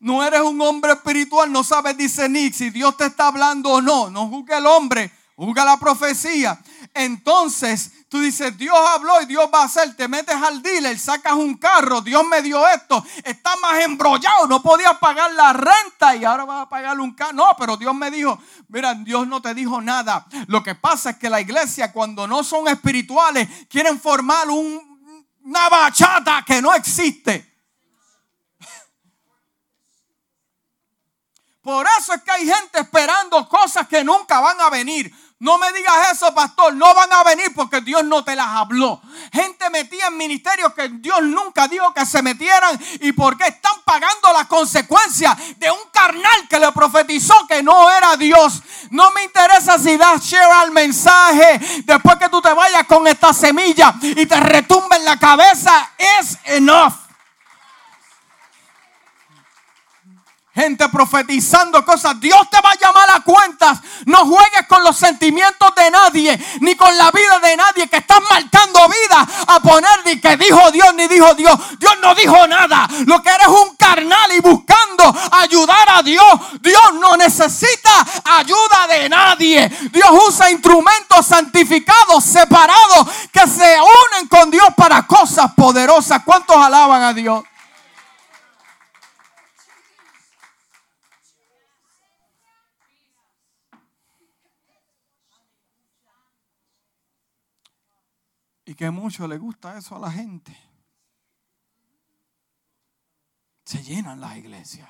no eres un hombre espiritual, no sabes discernir si Dios te está hablando o no. No juzga el hombre, juzga la profecía. Entonces tú dices, Dios habló y Dios va a hacer. Te metes al dealer, sacas un carro, Dios me dio esto. Está más embrollado, no podías pagar la renta y ahora vas a pagarle un carro. No, pero Dios me dijo, mira, Dios no te dijo nada. Lo que pasa es que la iglesia cuando no son espirituales quieren formar un, una bachata que no existe. Por eso es que hay gente esperando cosas que nunca van a venir. No me digas eso, pastor. No van a venir porque Dios no te las habló. Gente metida en ministerios que Dios nunca dijo que se metieran y porque están pagando las consecuencias de un carnal que le profetizó que no era Dios. No me interesa si das share al mensaje después que tú te vayas con esta semilla y te retumbe en la cabeza. Es enough. Gente profetizando cosas. Dios te va a llamar a cuentas. No juegues con los sentimientos de nadie, ni con la vida de nadie que estás marcando vida a poner ni que dijo Dios ni dijo Dios. Dios no dijo nada. Lo que eres un carnal y buscando ayudar a Dios. Dios no necesita ayuda de nadie. Dios usa instrumentos santificados, separados, que se unen con Dios para cosas poderosas. ¿Cuántos alaban a Dios? Que mucho le gusta eso a la gente. Se llenan las iglesias.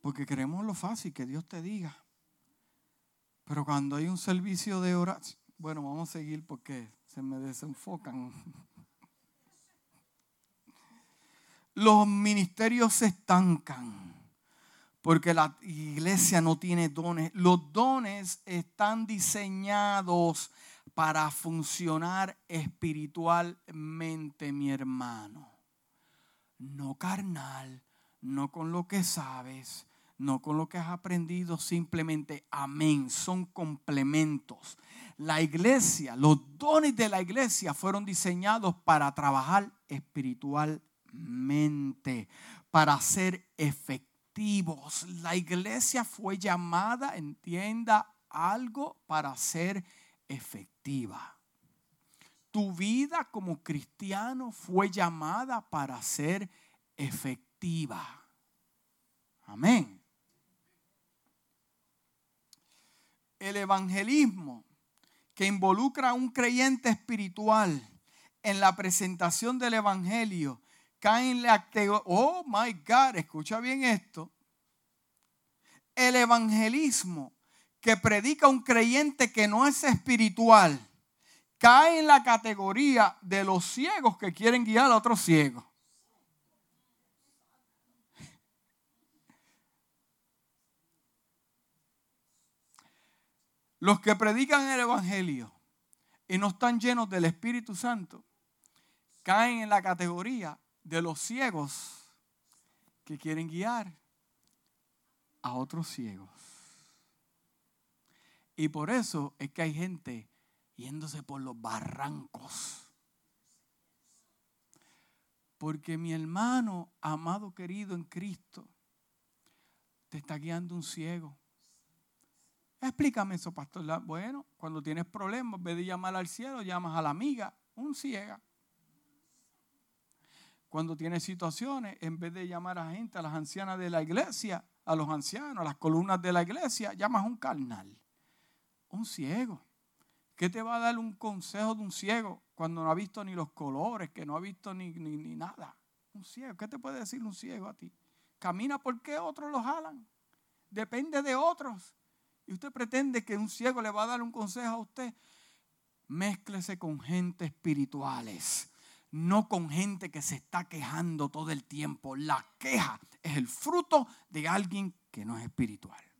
Porque queremos lo fácil, que Dios te diga. Pero cuando hay un servicio de oración, bueno, vamos a seguir porque se me desenfocan. Los ministerios se estancan porque la iglesia no tiene dones. Los dones están diseñados para funcionar espiritualmente, mi hermano. No carnal, no con lo que sabes, no con lo que has aprendido, simplemente amén, son complementos. La iglesia, los dones de la iglesia fueron diseñados para trabajar espiritualmente, para ser efectivos. La iglesia fue llamada, entienda algo, para ser efectiva. Tu vida como cristiano fue llamada para ser efectiva. Amén. El evangelismo que involucra a un creyente espiritual en la presentación del evangelio cae en la oh my God, escucha bien esto. El evangelismo que predica un creyente que no es espiritual cae en la categoría de los ciegos que quieren guiar a otros ciegos. Los que predican el Evangelio y no están llenos del Espíritu Santo caen en la categoría de los ciegos que quieren guiar a otros ciegos. Y por eso es que hay gente yéndose por los barrancos. Porque mi hermano, amado querido en Cristo, te está guiando un ciego. Explícame eso, pastor. Bueno, cuando tienes problemas, en vez de llamar al cielo, llamas a la amiga, un ciega. Cuando tienes situaciones, en vez de llamar a gente, a las ancianas de la iglesia, a los ancianos, a las columnas de la iglesia, llamas a un carnal un ciego. ¿Qué te va a dar un consejo de un ciego cuando no ha visto ni los colores, que no ha visto ni, ni, nada? Un ciego. ¿Qué te puede decir un ciego a ti? Camina porque otros lo jalan. Depende de otros. Y usted pretende que un ciego le va a dar un consejo a usted. Mézclese con gente espirituales, no con gente que se está quejando todo el tiempo. La queja es el fruto de alguien que no es espiritual.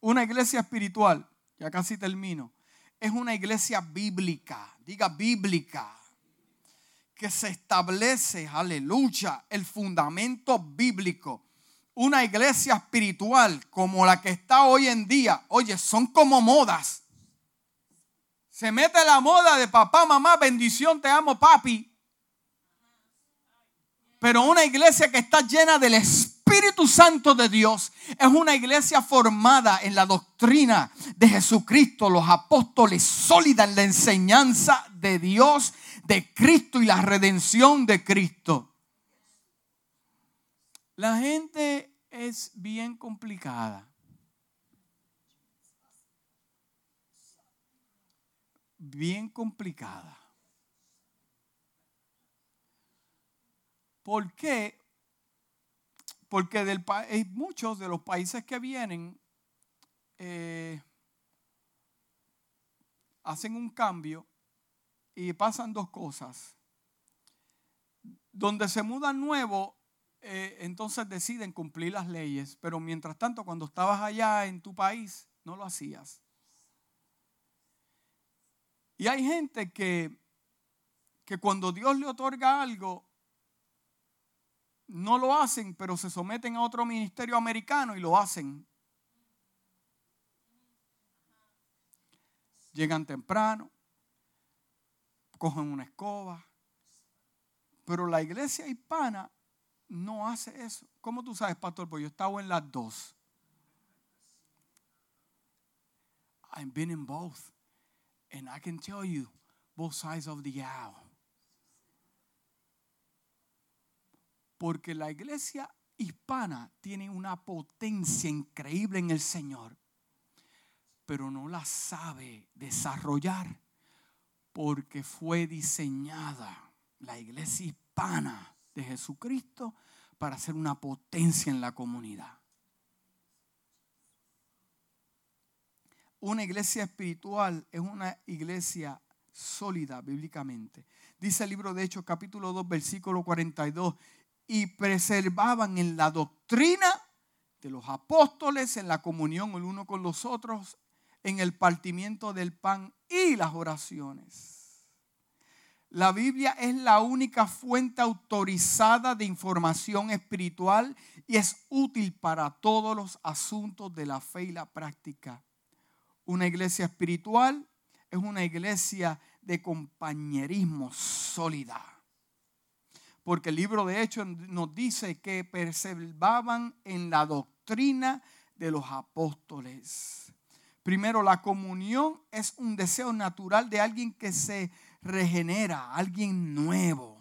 Una iglesia espiritual, ya casi termino, es una iglesia bíblica, diga bíblica, que se establece, aleluya, el fundamento bíblico. Una iglesia espiritual como la que está hoy en día, oye, son como modas. Se mete la moda de papá, mamá, bendición, te amo, papi. Pero una iglesia que está llena del Espíritu Espíritu Santo de Dios es una iglesia formada en la doctrina de Jesucristo, los apóstoles, sólida en la enseñanza de Dios, de Cristo y la redención de Cristo. La gente es bien complicada. Bien complicada. ¿Por qué? Porque del, muchos de los países que vienen eh, hacen un cambio y pasan dos cosas. Donde se mudan nuevo, eh, entonces deciden cumplir las leyes, pero mientras tanto cuando estabas allá en tu país, no lo hacías. Y hay gente que, que cuando Dios le otorga algo, no lo hacen, pero se someten a otro ministerio americano y lo hacen. Llegan temprano, cogen una escoba, pero la iglesia hispana no hace eso. ¿Cómo tú sabes, pastor? Pues yo estaba en las dos. I've been in both. And I can tell you both sides of the aisle. Porque la iglesia hispana tiene una potencia increíble en el Señor, pero no la sabe desarrollar porque fue diseñada la iglesia hispana de Jesucristo para ser una potencia en la comunidad. Una iglesia espiritual es una iglesia sólida bíblicamente. Dice el libro de Hechos capítulo 2 versículo 42, y preservaban en la doctrina de los apóstoles, en la comunión el uno con los otros, en el partimiento del pan y las oraciones. La Biblia es la única fuente autorizada de información espiritual y es útil para todos los asuntos de la fe y la práctica. Una iglesia espiritual es una iglesia de compañerismo sólida porque el libro de Hechos nos dice que perseveraban en la doctrina de los apóstoles. Primero, la comunión es un deseo natural de alguien que se regenera, alguien nuevo.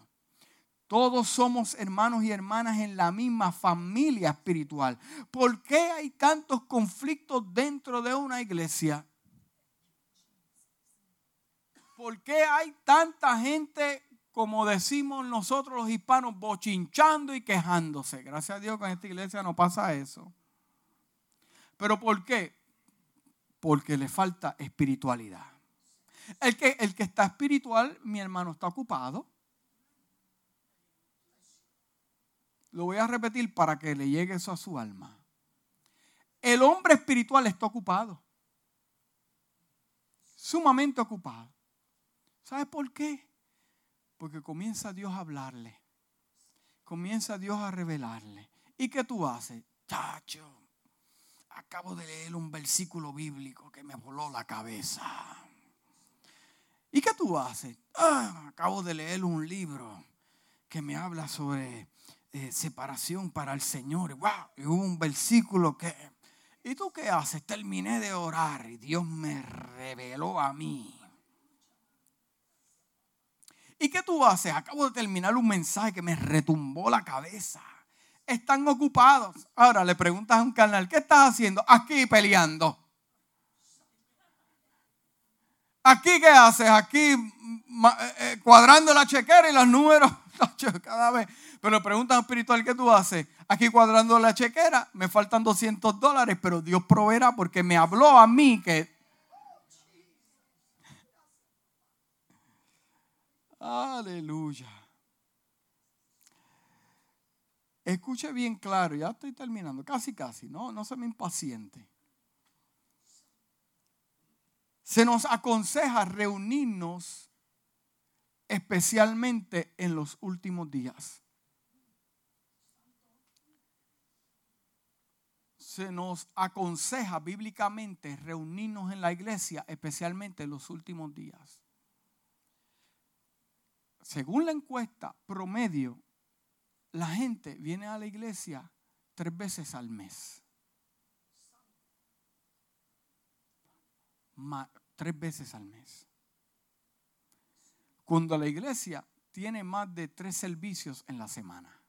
Todos somos hermanos y hermanas en la misma familia espiritual. ¿Por qué hay tantos conflictos dentro de una iglesia? ¿Por qué hay tanta gente como decimos nosotros los hispanos, bochinchando y quejándose. Gracias a Dios que en esta iglesia no pasa eso. ¿Pero por qué? Porque le falta espiritualidad. El que, el que está espiritual, mi hermano, está ocupado. Lo voy a repetir para que le llegue eso a su alma. El hombre espiritual está ocupado. Sumamente ocupado. ¿Sabe por qué? Porque comienza Dios a hablarle. Comienza Dios a revelarle. ¿Y qué tú haces? Chacho, acabo de leer un versículo bíblico que me voló la cabeza. ¿Y qué tú haces? Ah, acabo de leer un libro que me habla sobre eh, separación para el Señor. ¡Wow! Y hubo un versículo que... ¿Y tú qué haces? Terminé de orar y Dios me reveló a mí ¿Y qué tú haces? Acabo de terminar un mensaje que me retumbó la cabeza. Están ocupados. Ahora le preguntas a un canal, ¿qué estás haciendo? Aquí peleando. ¿Aquí qué haces? Aquí eh, eh, cuadrando la chequera y los números cada vez. Pero le preguntan espiritual, ¿qué tú haces? Aquí cuadrando la chequera, me faltan 200 dólares, pero Dios proveerá porque me habló a mí que Aleluya. Escuche bien claro, ya estoy terminando, casi casi, no, no se me impaciente. Se nos aconseja reunirnos especialmente en los últimos días. Se nos aconseja bíblicamente reunirnos en la iglesia especialmente en los últimos días según la encuesta promedio, la gente viene a la iglesia tres veces al mes. tres veces al mes. Cuando la iglesia tiene más de tres servicios en la semana.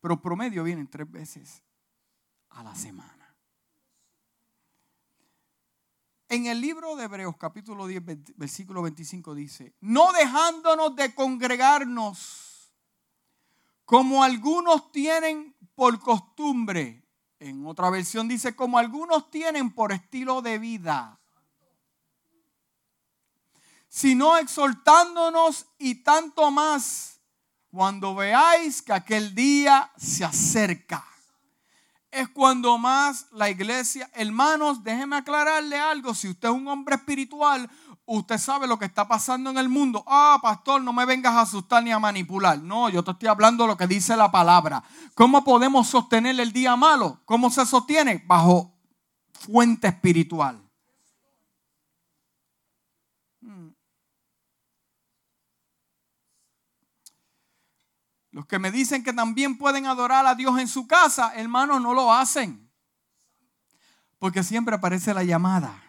Pero promedio vienen tres veces a la semana. En el libro de Hebreos capítulo 10, versículo 25 dice, no dejándonos de congregarnos como algunos tienen por costumbre. En otra versión dice, como algunos tienen por estilo de vida. Sino exhortándonos y tanto más cuando veáis que aquel día se acerca. Es cuando más la iglesia, hermanos, déjeme aclararle algo, si usted es un hombre espiritual, usted sabe lo que está pasando en el mundo. Ah, pastor, no me vengas a asustar ni a manipular. No, yo te estoy hablando lo que dice la palabra. ¿Cómo podemos sostener el día malo? ¿Cómo se sostiene? Bajo fuente espiritual. Los que me dicen que también pueden adorar a Dios en su casa, hermanos, no lo hacen. Porque siempre aparece la llamada.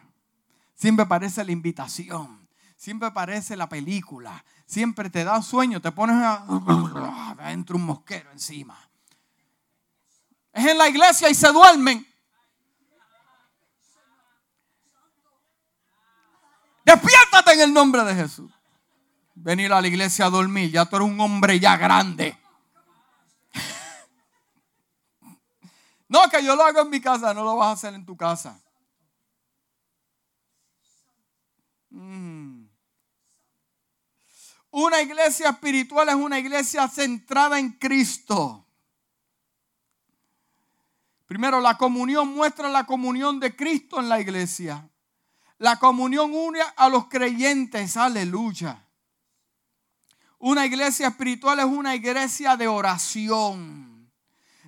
Siempre parece la invitación. Siempre parece la película. Siempre te da sueño, te pones adentro un mosquero encima. Es en la iglesia y se duermen. Despiértate en el nombre de Jesús. Venir a la iglesia a dormir. Ya tú eres un hombre ya grande. No, que yo lo hago en mi casa, no lo vas a hacer en tu casa. Mm. Una iglesia espiritual es una iglesia centrada en Cristo. Primero, la comunión muestra la comunión de Cristo en la iglesia. La comunión une a los creyentes, aleluya. Una iglesia espiritual es una iglesia de oración.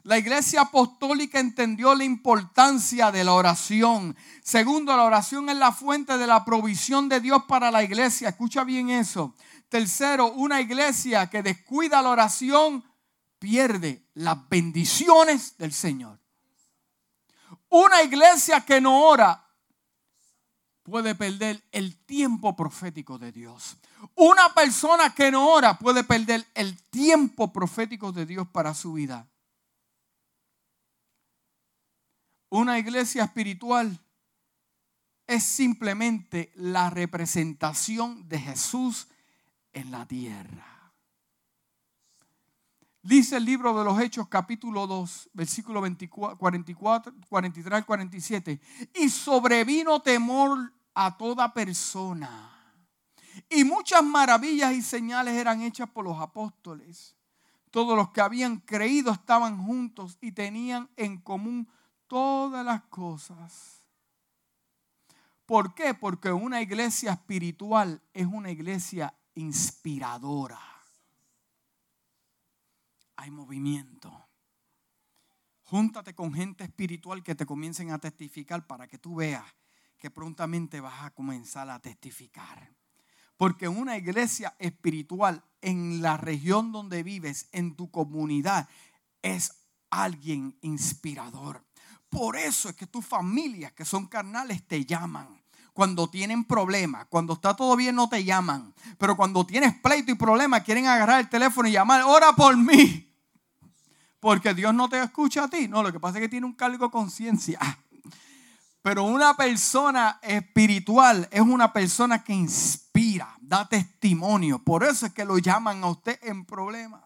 La iglesia apostólica entendió la importancia de la oración. Segundo, la oración es la fuente de la provisión de Dios para la iglesia. Escucha bien eso. Tercero, una iglesia que descuida la oración pierde las bendiciones del Señor. Una iglesia que no ora puede perder el tiempo profético de Dios. Una persona que no ora puede perder el tiempo profético de Dios para su vida. Una iglesia espiritual es simplemente la representación de Jesús en la tierra. Dice el libro de los Hechos capítulo 2, versículo 24, 44, 43 al 47. Y sobrevino temor a toda persona. Y muchas maravillas y señales eran hechas por los apóstoles. Todos los que habían creído estaban juntos y tenían en común todas las cosas. ¿Por qué? Porque una iglesia espiritual es una iglesia inspiradora. Hay movimiento. Júntate con gente espiritual que te comiencen a testificar para que tú veas que prontamente vas a comenzar a testificar. Porque una iglesia espiritual en la región donde vives, en tu comunidad, es alguien inspirador. Por eso es que tus familias que son carnales te llaman. Cuando tienen problemas, cuando está todo bien no te llaman. Pero cuando tienes pleito y problemas quieren agarrar el teléfono y llamar, ora por mí. Porque Dios no te escucha a ti. No, lo que pasa es que tiene un cargo de conciencia. Pero una persona espiritual es una persona que inspira, da testimonio. Por eso es que lo llaman a usted en problemas.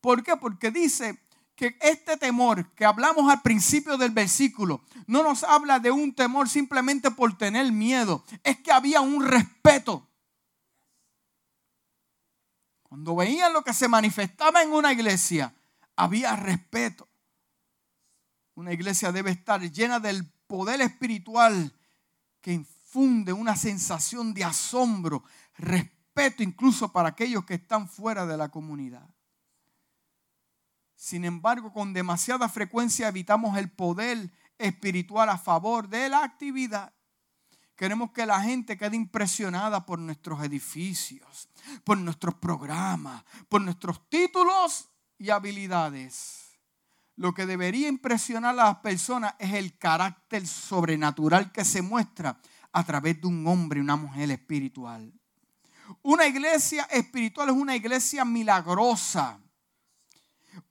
¿Por qué? Porque dice que este temor que hablamos al principio del versículo no nos habla de un temor simplemente por tener miedo, es que había un respeto. Cuando veían lo que se manifestaba en una iglesia, había respeto. Una iglesia debe estar llena del poder espiritual que infunde una sensación de asombro, respeto incluso para aquellos que están fuera de la comunidad. Sin embargo, con demasiada frecuencia evitamos el poder espiritual a favor de la actividad. Queremos que la gente quede impresionada por nuestros edificios, por nuestros programas, por nuestros títulos y habilidades. Lo que debería impresionar a las personas es el carácter sobrenatural que se muestra a través de un hombre y una mujer espiritual. Una iglesia espiritual es una iglesia milagrosa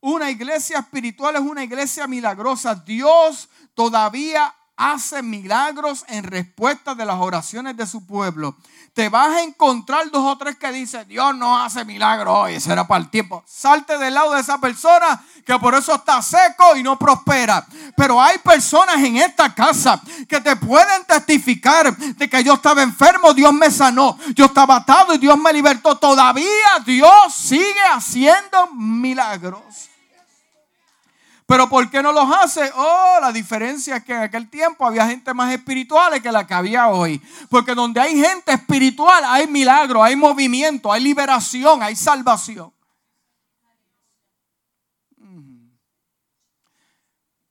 una iglesia espiritual es una iglesia milagrosa. Dios todavía hace milagros en respuesta de las oraciones de su pueblo. Te vas a encontrar dos o tres que dicen, Dios no hace milagros hoy, eso era para el tiempo. Salte del lado de esa persona que por eso está seco y no prospera. Pero hay personas en esta casa que te pueden testificar de que yo estaba enfermo, Dios me sanó. Yo estaba atado y Dios me libertó. Todavía Dios sigue haciendo milagros. Pero ¿por qué no los hace? Oh, la diferencia es que en aquel tiempo había gente más espiritual que la que había hoy. Porque donde hay gente espiritual hay milagro, hay movimiento, hay liberación, hay salvación.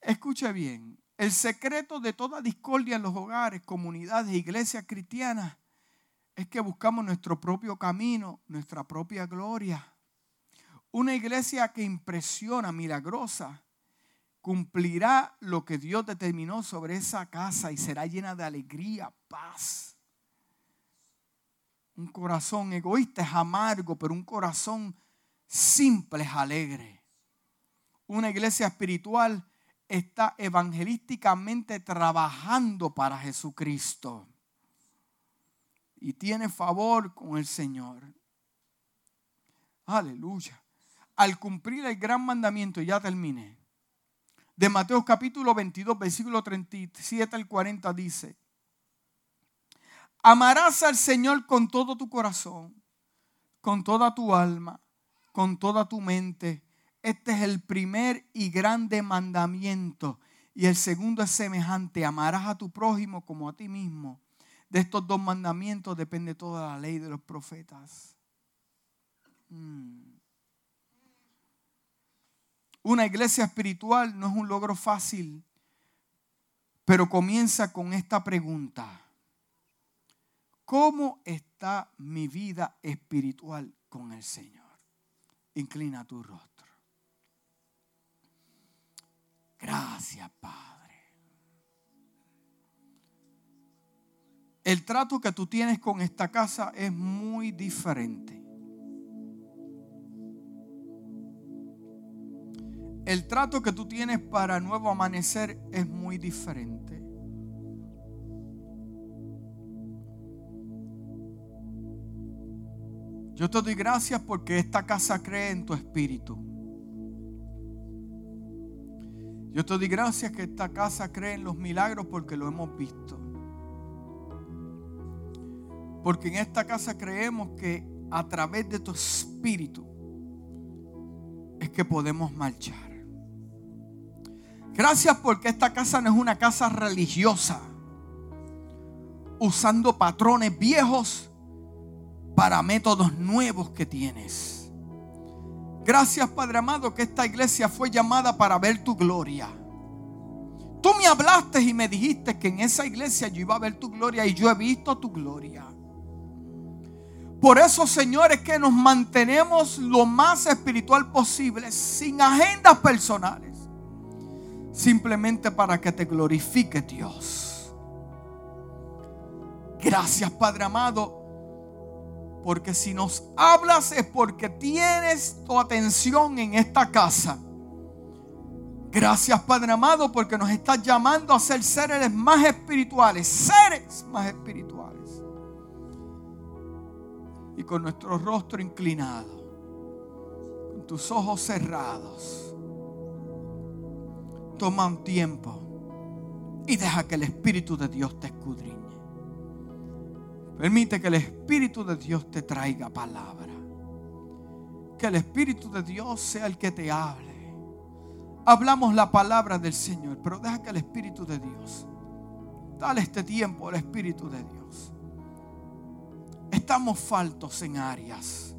Escuche bien, el secreto de toda discordia en los hogares, comunidades, iglesias cristianas es que buscamos nuestro propio camino, nuestra propia gloria. Una iglesia que impresiona, milagrosa, cumplirá lo que Dios determinó sobre esa casa y será llena de alegría, paz. Un corazón egoísta es amargo, pero un corazón simple es alegre. Una iglesia espiritual está evangelísticamente trabajando para Jesucristo y tiene favor con el Señor. Aleluya. Al cumplir el gran mandamiento, ya terminé de Mateo capítulo 22, versículo 37 al 40 dice, amarás al Señor con todo tu corazón, con toda tu alma, con toda tu mente. Este es el primer y grande mandamiento. Y el segundo es semejante, amarás a tu prójimo como a ti mismo. De estos dos mandamientos depende toda la ley de los profetas. Mm. Una iglesia espiritual no es un logro fácil, pero comienza con esta pregunta. ¿Cómo está mi vida espiritual con el Señor? Inclina tu rostro. Gracias, Padre. El trato que tú tienes con esta casa es muy diferente. El trato que tú tienes para nuevo amanecer es muy diferente. Yo te doy gracias porque esta casa cree en tu espíritu. Yo te doy gracias que esta casa cree en los milagros porque lo hemos visto. Porque en esta casa creemos que a través de tu espíritu es que podemos marchar. Gracias porque esta casa no es una casa religiosa, usando patrones viejos para métodos nuevos que tienes. Gracias Padre amado que esta iglesia fue llamada para ver tu gloria. Tú me hablaste y me dijiste que en esa iglesia yo iba a ver tu gloria y yo he visto tu gloria. Por eso, señores, que nos mantenemos lo más espiritual posible, sin agendas personales simplemente para que te glorifique Dios. Gracias Padre amado, porque si nos hablas es porque tienes tu atención en esta casa. Gracias Padre amado porque nos estás llamando a ser seres más espirituales, seres más espirituales. Y con nuestro rostro inclinado, con tus ojos cerrados toma un tiempo y deja que el Espíritu de Dios te escudriñe. Permite que el Espíritu de Dios te traiga palabra. Que el Espíritu de Dios sea el que te hable. Hablamos la palabra del Señor, pero deja que el Espíritu de Dios, dale este tiempo al Espíritu de Dios. Estamos faltos en áreas.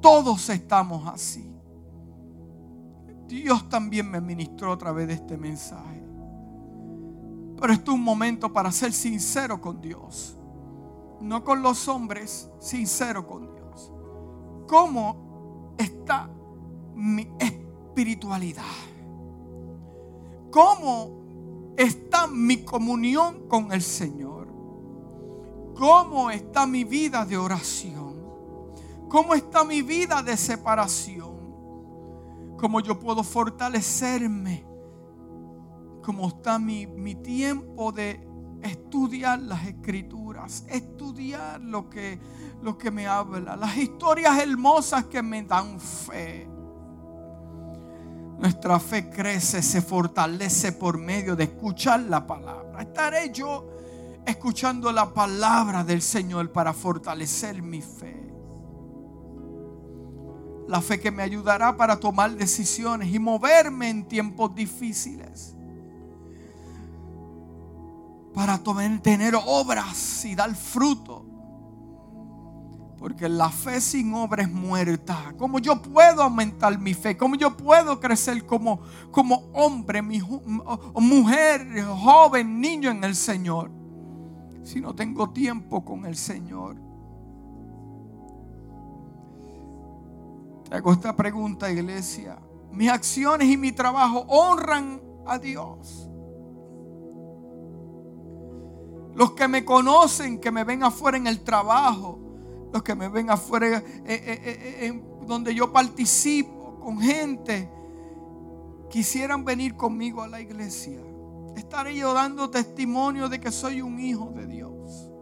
Todos estamos así. Dios también me ministró a través de este mensaje. Pero esto es un momento para ser sincero con Dios. No con los hombres, sincero con Dios. ¿Cómo está mi espiritualidad? ¿Cómo está mi comunión con el Señor? ¿Cómo está mi vida de oración? ¿Cómo está mi vida de separación? Cómo yo puedo fortalecerme, como está mi, mi tiempo de estudiar las escrituras, estudiar lo que, lo que me habla, las historias hermosas que me dan fe. Nuestra fe crece, se fortalece por medio de escuchar la palabra. Estaré yo escuchando la palabra del Señor para fortalecer mi fe. La fe que me ayudará para tomar decisiones y moverme en tiempos difíciles. Para tener obras y dar fruto. Porque la fe sin obra es muerta. ¿Cómo yo puedo aumentar mi fe? ¿Cómo yo puedo crecer como, como hombre, mujer, joven, niño en el Señor? Si no tengo tiempo con el Señor. Te hago esta pregunta, iglesia. Mis acciones y mi trabajo honran a Dios. Los que me conocen, que me ven afuera en el trabajo, los que me ven afuera eh, eh, eh, donde yo participo con gente, quisieran venir conmigo a la iglesia. Estaré yo dando testimonio de que soy un hijo de Dios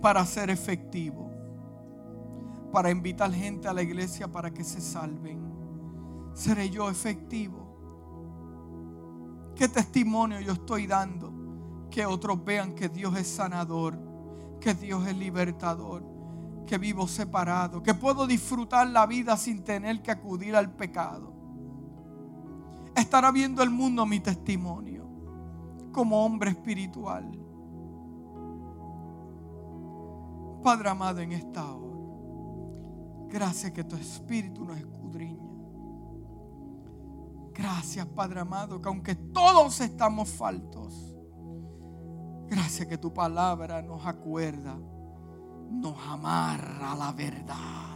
para ser efectivo para invitar gente a la iglesia para que se salven. ¿Seré yo efectivo? ¿Qué testimonio yo estoy dando? Que otros vean que Dios es sanador, que Dios es libertador, que vivo separado, que puedo disfrutar la vida sin tener que acudir al pecado. Estará viendo el mundo mi testimonio como hombre espiritual. Padre amado en esta hora. Gracias que tu Espíritu nos escudriña. Gracias, Padre amado, que aunque todos estamos faltos, gracias que tu palabra nos acuerda, nos amarra a la verdad.